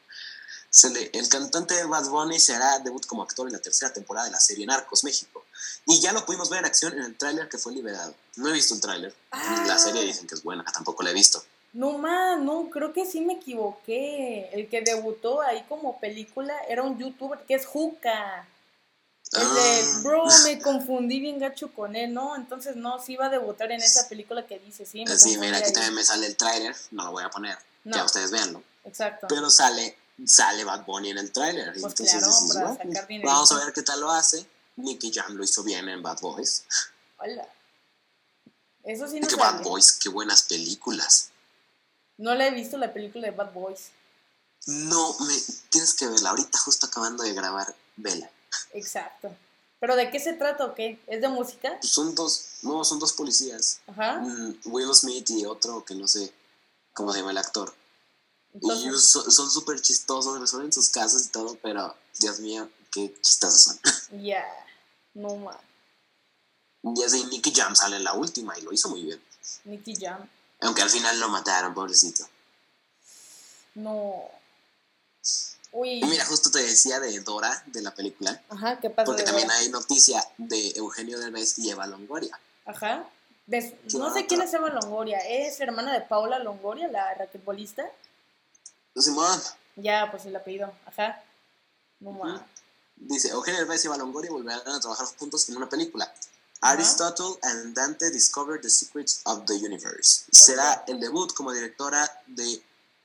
Se le- el cantante de Bad Bunny se hará debut como actor en la tercera temporada de la serie Narcos México. Y ya lo pudimos ver en acción en el tráiler que fue liberado. No he visto el tráiler. Ah. La serie dicen que es buena, tampoco la he visto. No más, no, creo que sí me equivoqué. El que debutó ahí como película era un youtuber que es Juca. El de, Ah. bro, me confundí bien gacho con él, ¿no? Entonces, no, sí iba a debutar en esa película que dice, sí. me Sí, mira, aquí ahí. también me sale el tráiler. No lo voy a poner. No. Ya ustedes véanlo. Exacto. Pero sale, sale Bad Bunny en el tráiler. Pues Entonces claro, dices, para "Bueno, sacar dinero". vamos a ver qué tal lo hace. Nicky Jam lo hizo bien en Bad Boys. Hola. Eso sí no que Bad. Boys, qué buenas películas. No la he visto la película de Bad Boys. No, me, tienes que verla. Ahorita justo acabando de grabar, vela. Exacto. ¿Pero de qué se trata o qué? ¿Es de música? Pues son dos, no, son dos policías. Ajá. Mm, Will Smith y otro que no sé cómo se llama el actor. y ellos so- son súper chistosos, resuelven sus casos y todo, pero Dios mío, qué chistosos son. Ya, no más. y así Nicky Jam sale en la última y lo hizo muy bien. Nicky Jam. Aunque al final lo mataron, pobrecito. No. Uy. Y mira, justo te decía de Dora, de la película, Ajá, ¿qué pasa? porque también Dora? hay noticia de Eugenio Derbez y Eva Longoria. Ajá. Ves- ¿Qué No sé quién es Eva Longoria. ¿Es hermana de Paula Longoria, la raquetbolista? Simón, Ya, pues el apellido. Ajá. No más. Dice, Eugenio Derbez y Eva Longoria volverán a trabajar juntos en una película. Aristotle and Dante Discover the Secrets of the Universe. Será el debut como directora de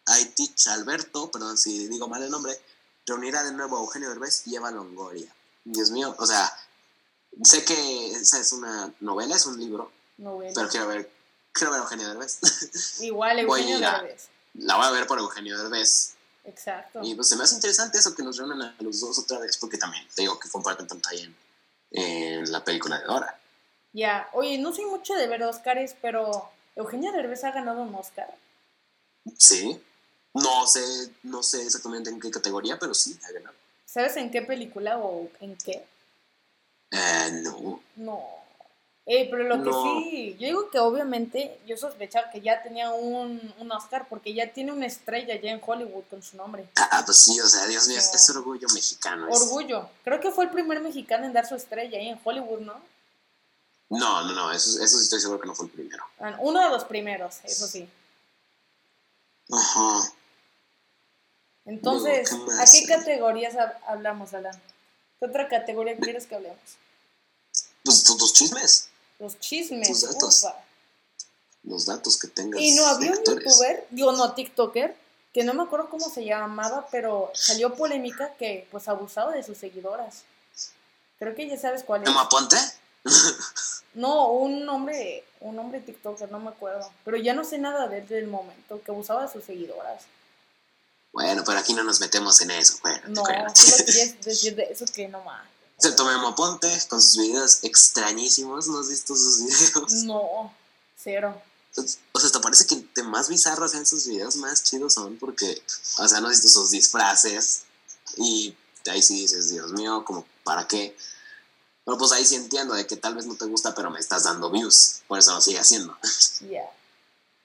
Haití Alberto, perdón si digo mal el nombre, reunirá de nuevo a Eugenio Derbez y Eva Longoria. Dios mío, o sea, sé que esa es una novela, es un libro, No, güey. pero quiero ver, quiero ver a Eugenio Derbez. Igual, Eugenio Derbez. La voy a ver por Eugenio Derbez. Exacto. Y pues se me hace interesante eso que nos reúnan a los dos otra vez, porque también te digo que comparten pantalla en, en la película de Dora. Ya. Oye, no soy mucho de ver Oscars, pero Eugenio Derbez ha ganado un Oscar. Sí. No sé, no sé exactamente en qué categoría, pero sí, ha ganado. ¿Sabes en qué película o en qué? Eh, no. No. Eh, pero lo que sí, yo digo que obviamente yo sospechaba que ya tenía un, un Oscar porque ya tiene una estrella ya en Hollywood con su nombre. Ah, pues sí, o sea, Dios mío, es, orgullo mexicano. es- Orgullo. Creo que fue el primer mexicano en dar su estrella ahí en Hollywood, ¿no? No, no, no, eso, eso sí estoy seguro que no fue el primero. Ah, Uno de los primeros, eso sí. Ajá. Entonces, Luego, ¿qué ¿a qué categorías hab- hablamos, Alan? ¿Qué otra categoría quieres que hablemos? Pues tus chismes, Los chismes. Tus datos. ufa. los datos que tengas. Y no había un youtuber, digo no, TikToker, que no me acuerdo cómo se llamaba, pero salió polémica que pues abusaba de sus seguidoras. Creo que ya sabes cuál es. ¿Emma Ponte? No, un hombre, un hombre TikToker, no me acuerdo. Pero ya no sé nada de él del momento, que abusaba de sus seguidoras. Bueno, pero aquí no nos metemos en eso, bueno, te No, querías decir de eso que no más. Excepto Memo Ponte, con sus videos extrañísimos, ¿no has visto sus videos? No, cero. O sea, te parece que entre más bizarros sean sus videos, más chidos son, porque, o sea, no has visto sus disfraces, y ahí sí dices, Dios mío, como, ¿para qué? Pero pues ahí sí entiendo de que tal vez no te gusta, pero me estás dando views, por eso lo sigue haciendo. Ya.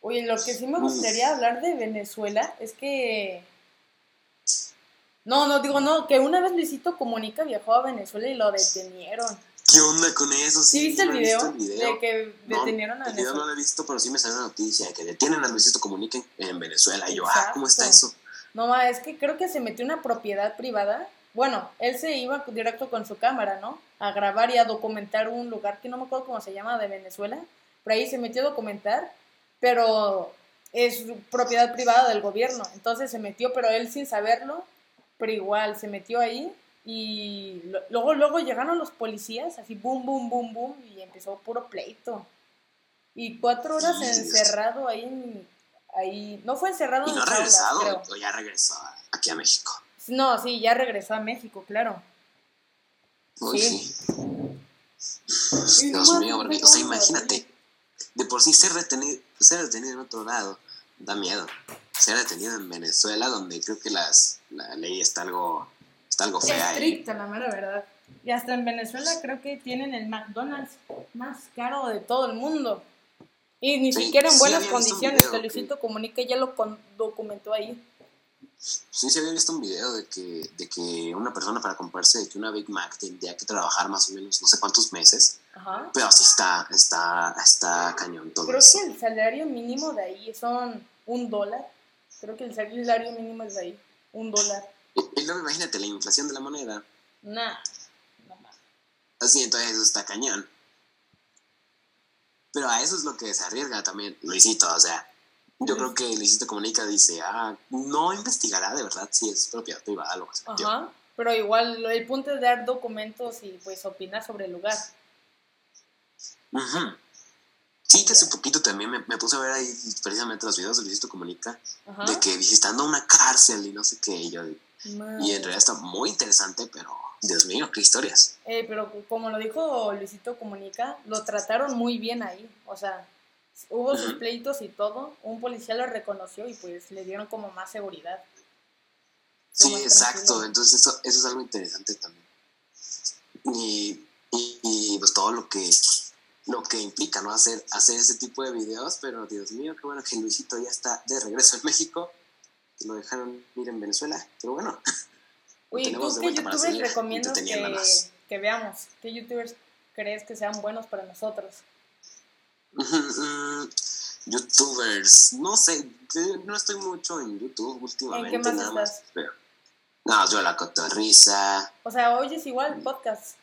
Oye, lo que sí me gustaría hablar de Venezuela es que. No, no, digo, no, que una vez Luisito Comunica viajó a Venezuela y lo detenieron. ¿Qué onda con eso? ¿Sí, viste el no video? el video. De que No, detenieron a el video no Venezuela. lo he visto, pero sí me salió una noticia de que detienen a Luisito Comunica en, en Venezuela. Y yo, ah, ¿cómo está eso? No, es que creo que se metió una propiedad privada. Bueno, él se iba directo con su cámara, ¿no? A grabar y a documentar un lugar que no me acuerdo cómo se llama de Venezuela. Por ahí se metió a documentar, pero es propiedad privada del gobierno. Entonces se metió, pero él sin saberlo, pero igual se metió ahí y lo- luego luego llegaron los policías, así boom, boom, boom, boom, y empezó puro pleito. Y cuatro horas Sí, encerrado ahí, en- ahí, no fue encerrado ¿Y en no ha jaulas, regresado? ¿O ya regresó aquí a México? No, sí, ya regresó a México, claro. Uy, Sí. sí. Dios mío, porque, o sea, imagínate. De por sí ser retenido, ser detenido en otro lado da miedo. Ser detenido en Venezuela, donde creo que las, la ley está algo, está algo fea. ahí. Estricta, la mera verdad. Y hasta en Venezuela creo que tienen el McDonald's más caro de todo el mundo. Y ni Sí, siquiera en sí buenas un condiciones. video que Luisito Comunica ya lo documentó ahí. Sí, se había visto un video de que, de que una persona para comprarse de que una Big Mac tendría que trabajar más o menos no sé cuántos meses. Ajá. Pero sí está, está, está cañón todo Creo eso. que el salario mínimo de ahí son un dólar. Creo que el salario mínimo es de ahí. Un dólar. Y, y luego imagínate la inflación de la moneda. Nah. No más. Así, entonces eso está cañón. Pero a eso es lo que se arriesga también Luisito, o sea, yo creo que Luisito Comunica dice, ah, no investigará de verdad si es propiedad privada lo que. Ajá. Pero igual, el punto es dar documentos y pues opinar sobre el lugar. Ujú. Sí, que hace poquito también me, me puse a ver ahí precisamente los videos de Luisito Comunica, Ajá. de que visitando una cárcel y no sé qué, y, yo, y en realidad está muy interesante, pero Dios mío, qué historias. Eh, pero como lo dijo Luisito Comunica, lo trataron muy bien ahí. O sea, hubo sus pleitos y todo. Un policía lo reconoció y pues le dieron como más seguridad. Sí, exacto. Entonces eso, eso es algo interesante también. Y, y, pues todo lo que lo que implica no hacer hacer ese tipo de videos pero Dios mío qué bueno que Luisito ya está de regreso en México que lo dejaron ir en Venezuela pero bueno ¿tú qué youtubers recomiendas que, que, veamos? ¿Qué youtubers crees que sean buenos para nosotros? youtubers, no sé, no estoy mucho en YouTube últimamente. ¿En qué más nada estás? Más, no, yo la cotorriza. O sea, oyes igual podcast.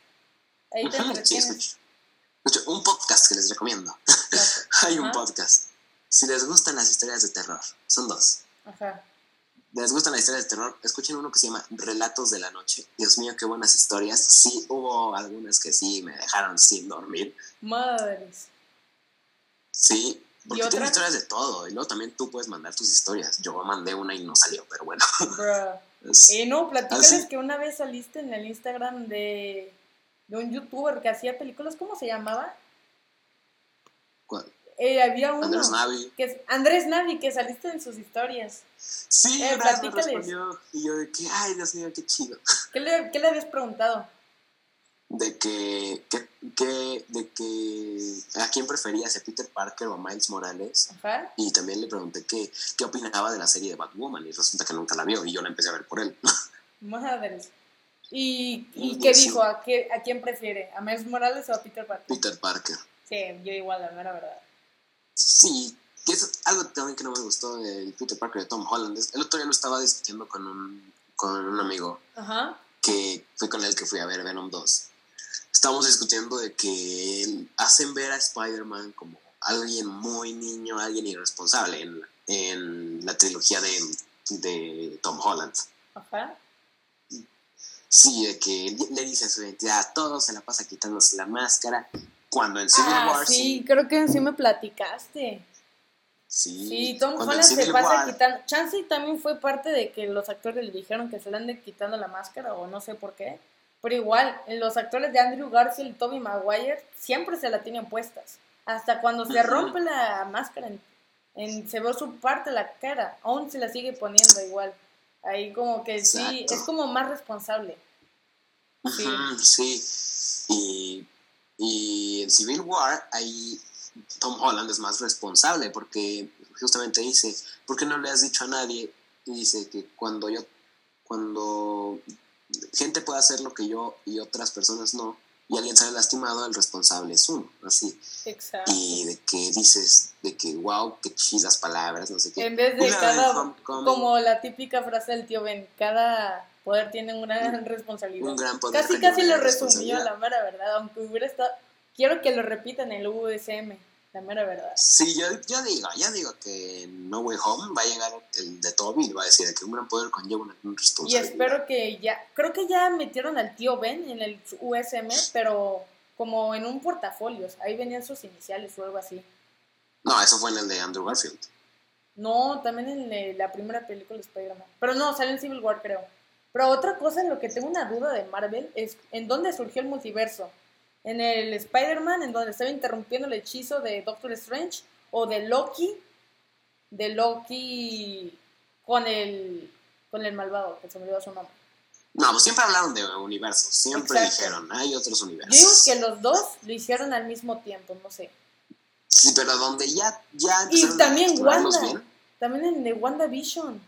Ahí te sí, Un podcast que les recomiendo. Hay un podcast. Si les gustan las historias de terror, son dos. Ajá les gustan las historias de terror, escuchen uno que se llama Relatos de la Noche. Dios mío, qué buenas historias. Sí, hubo algunas que sí me dejaron sin dormir. Madres. Sí, porque tiene historias de todo. Y luego también tú puedes mandar tus historias. Yo mandé una y no salió, pero bueno. eh, no, platícales que una vez saliste en el Instagram de, de un youtuber que hacía películas. ¿Cómo se llamaba? ¿Cuál? Eh, había uno. Andrés Navi. Que Andrés Navi, que saliste en sus historias. Sí, eh, me respondió. Y yo de que, ay, Dios mío, qué chido. ¿Qué le, qué le habías preguntado? De que, que, que, de que, ¿a quién preferías, a Peter Parker o a Miles Morales? Ajá. Y también le pregunté qué, qué opinaba de la serie de Batwoman y resulta que nunca la vio y yo la empecé a ver por él. Madres. ¿Y, y qué dijo? ¿A, qué, ¿A quién prefiere? ¿A Miles Morales o a Peter Parker? Peter Parker. Sí, yo igual, la verdad. Sí, que es algo también que no me gustó del Peter Parker de Tom Holland. El otro día lo estaba discutiendo con un, con un amigo que fue con el que fui a ver Venom 2. Estábamos discutiendo de que hacen ver a Spider-Man como alguien muy niño, alguien irresponsable en, en la trilogía de, de Tom Holland. Ajá. Sí, de que le dice a su identidad, todo se la pasa quitándose la máscara cuando en Civil ah, War. Sí, creo que sí me platicaste. Sí, sí Tom Holland se pasa quitando. Chansey también fue parte de que los actores le dijeron que se le ande quitando la máscara o no sé por qué. Pero igual, los actores de Andrew Garfield y Tobey Maguire siempre se la tienen puestas. Hasta cuando se rompe la máscara, en, se ve su parte de la cara, aún se la sigue poniendo igual. Ahí como que sí, es como más responsable. Sí. sí. Y y en Civil War, ahí Tom Holland es más responsable porque justamente dice, ¿por qué no le has dicho a nadie? Y dice que cuando yo, cuando gente puede hacer lo que yo y otras personas no, y alguien sale lastimado, el responsable es uno, así. Exacto. Y de que dices, de que wow, qué chidas palabras, no sé qué. En vez de cada, como la típica frase del tío Ben, cada poder tiene una gran responsabilidad. Un gran poder. Casi, casi lo resumió, la mera verdad, aunque hubiera estado... Quiero que lo repitan en el USM, la mera verdad. Sí, yo, yo digo, ya digo que No Way Home va a llegar el de Toby y va a decir que un gran poder conlleva una responsabilidad. Y espero que ya, creo que ya metieron al tío Ben en el USM, pero como en un portafolio, ahí venían sus iniciales o algo así. No, eso fue en el de Andrew Garfield. No, también en la primera película de Spider-Man. Pero no, salió en Civil War, creo. Pero otra cosa en lo que tengo una duda de Marvel es en dónde surgió el multiverso. ¿En el Spider-Man, en donde estaba interrumpiendo el hechizo de Doctor Strange? ¿O de Loki? De Loki con el, con el malvado, que se me olvidó su nombre. No, pues siempre hablaron de universos, siempre dijeron, hay otros universos. Digo que los dos lo hicieron al mismo tiempo, no sé. Sí, pero donde ya, ya Y también Wanda, también en de WandaVision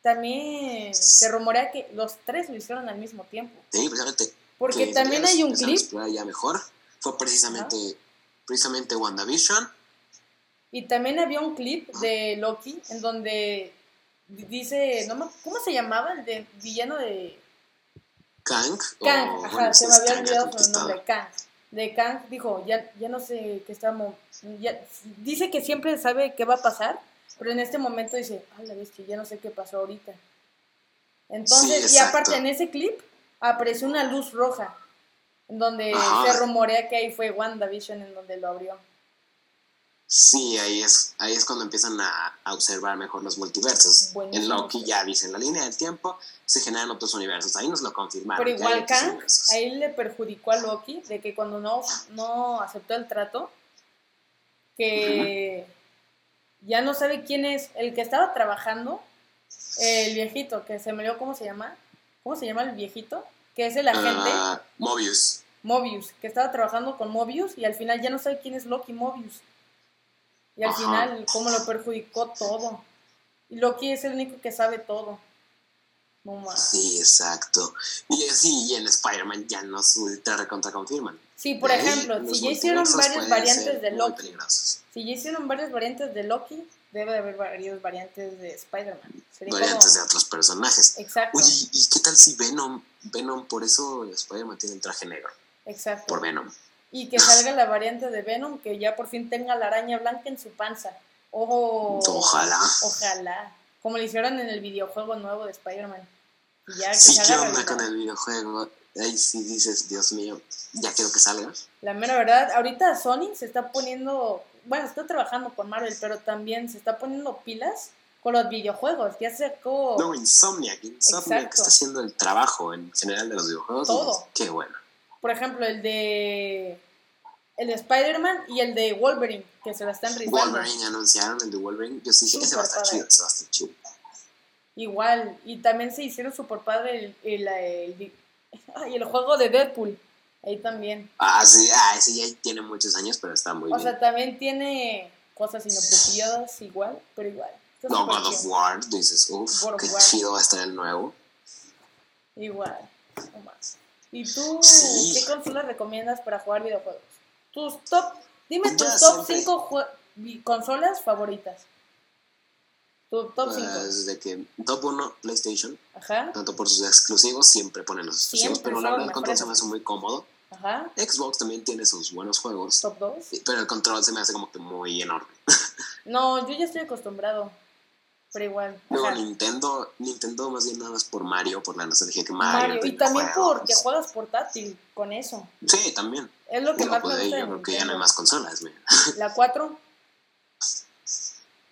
también se rumorea que los tres lo hicieron al mismo tiempo. Sí, precisamente. Porque también hay un clip. Ya mejor. Fue precisamente, precisamente WandaVision. Y también había un clip de Loki en donde dice, no ¿cómo se llamaba? El de villano de... Kang. Kang, ajá, se me había olvidado su nombre, Kang. De Kang dijo, ya, ya no sé qué estamos... dice que siempre sabe qué va a pasar, pero en este momento dice, ah, la vez que ya no sé qué pasó ahorita. Entonces, y aparte en ese clip apareció una luz roja, en donde se rumorea que ahí fue WandaVision en donde lo abrió. Sí, ahí es, ahí es cuando empiezan a, a observar mejor los multiversos. En Loki ya dicen, la línea del tiempo se generan otros universos. Ahí nos lo confirmaron. Pero igual Kang, ahí le perjudicó a Loki de que cuando no, no aceptó el trato, que ya no sabe quién es el que estaba trabajando, el viejito, que se me dio cómo se llama. ¿Cómo se llama el viejito? Que es el agente. Uh, Mobius. Mobius, que estaba trabajando con Mobius y al final ya no sabe quién es Loki Mobius. Y al final, cómo lo perjudicó todo. Y Loki es el único que sabe todo. Sí, exacto. Y sí, y en Spider-Man ya nos ultra recontra confirman. Sí, por ejemplo, si ya hicieron varias variantes de Loki. Si ya hicieron varias variantes de Loki, debe de haber varias variantes de Spider-Man. Variantes de otros personajes. Exacto. Oye, ¿y qué tal si Venom, Venom, por eso Spider-Man tiene el traje negro? Exacto. Por Venom. Y que salga la variante de Venom, que ya por fin tenga la araña blanca en su panza. ojalá. Ojalá. Como lo hicieron en el videojuego nuevo de Spider-Man. Sí, ¿qué onda con el videojuego? Ahí sí dices, Dios mío, ya quiero que salga. La mera verdad, ahorita Sony se está poniendo, bueno, está trabajando con Marvel, pero también se está poniendo pilas con los videojuegos. Ya sacó. No, Insomniac. Insomniac está haciendo el trabajo en general de los videojuegos. Todo. Qué bueno por ejemplo, el de el de Spider-Man y el de Wolverine, que se la están rifando. Wolverine anunciaron el de Wolverine. Yo sí dije, ese va a estar chido, ese va a estar chido. Igual, y también se hicieron super padre el, el, el, juego de Deadpool. Ahí también. Ah, sí, ah, ese ya tiene muchos años, pero está muy bien. O sea, también tiene cosas inapropiadas igual, pero igual. No, God of War, dices, uff, qué chido va a estar el nuevo. Igual, no más. ¿Y tú qué consola recomiendas para jugar videojuegos? Tus top, dime tus top 5 consolas favoritas. Tu top 5. Pues, desde que top 1 PlayStation. Ajá. Tanto por sus exclusivos, siempre ponen los exclusivos, pero la verdad el control se me hace muy cómodo. Ajá. Xbox también tiene sus buenos juegos. Top 2. Pero el control se me hace como que muy enorme. no, yo ya estoy acostumbrado pero igual. No, Nintendo, Nintendo más bien nada más por Mario, por la nostalgia que Mario. Mario. Y también porque juegas portátil con eso. Sí, también. Es lo que más me gusta. Yo creo que ya no hay más consolas. ¿La 4?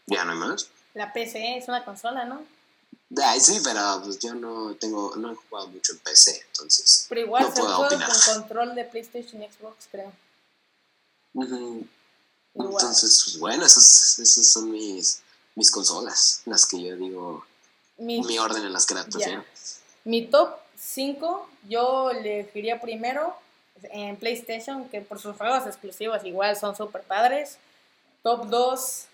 ¿Ya no hay más? La PC es una consola, ¿no? Ay, sí, pero pues yo no tengo, no he jugado mucho en PC, entonces. Pero igual no se juega con control de PlayStation y Xbox, creo. Entonces, pues bueno, esos, esos son mis mis consolas, las que yo digo, mi, orden en las que las prefiero. Mi top 5, yo elegiría primero en PlayStation, que por sus juegos exclusivos igual son super padres. Top 2,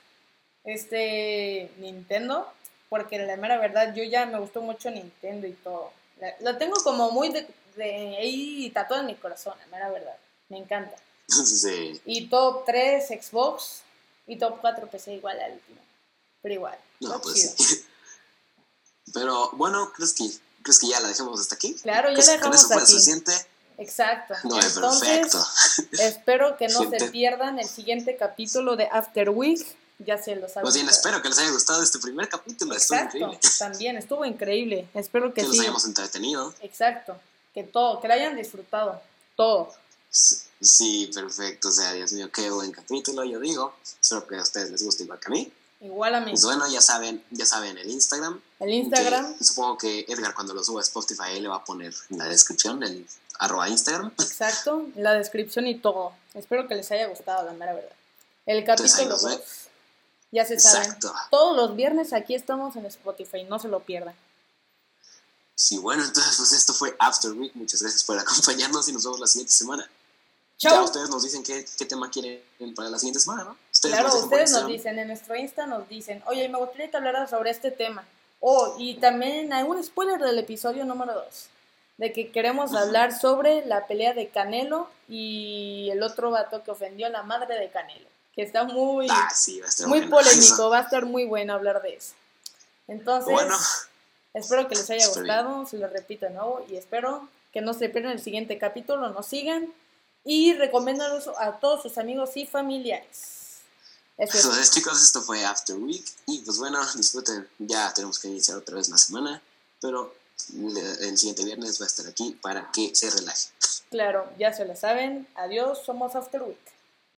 este, Nintendo, porque la mera verdad yo ya me gustó mucho Nintendo y todo. Lo tengo como muy de, de ahí tatuado en mi corazón, la mera verdad. Me encanta. Sí. Y top 3, Xbox. Y top 4 PC igual al último. Pero igual. No, pues sí. Pero bueno, ¿crees que, ¿crees que ya la dejemos hasta aquí? Claro, ya la dejamos hasta aquí. suficiente? Exacto. No, perfecto. espero que no se pierdan el siguiente capítulo de After Week. Ya se los Pues bien, espero que les haya gustado este primer capítulo. Exacto, estuvo increíble. También estuvo increíble. Espero que, que sí. los hayamos entretenido. Exacto. Que todo, que lo hayan disfrutado. Todo. Sí, perfecto. O sea, Dios mío, qué buen capítulo, yo digo. Espero que a ustedes les guste igual que a mí. Igual a mí. Pues bueno, ya saben, ya saben el Instagram. El Instagram. supongo que Edgar cuando lo suba a Spotify le va a poner en la descripción el arroba Instagram. Exacto, la descripción y todo. Espero que les haya gustado, la mera verdad. El capítulo 2. Ya se saben. Todos los viernes aquí estamos en Spotify, no se lo pierdan. Sí, bueno, entonces pues esto fue After Week. Muchas gracias por acompañarnos y nos vemos la siguiente semana. Chao. Ya ustedes nos dicen qué, qué tema quieren para la siguiente semana, ¿no? claro, ustedes nos dicen, en nuestro Insta nos dicen, oye, me gustaría que hablaras sobre este tema. Oh, y también hay un spoiler del episodio número 2, de que queremos hablar sobre la pelea de Canelo y el otro vato que ofendió a la madre de Canelo, que está muy, ah, muy polémico, va a estar muy bueno hablar de eso. Entonces, espero que les haya gustado, se lo repito de nuevo, y espero que no se pierdan el siguiente capítulo, nos sigan y recomiéndanos a todos sus amigos y familiares. Entonces, chicos, esto fue After Week. Y pues bueno, disfruten. Ya tenemos que iniciar otra vez la semana. Pero el siguiente viernes va a estar aquí para que se relaje. Claro, ya se lo saben. Adiós, somos After Week.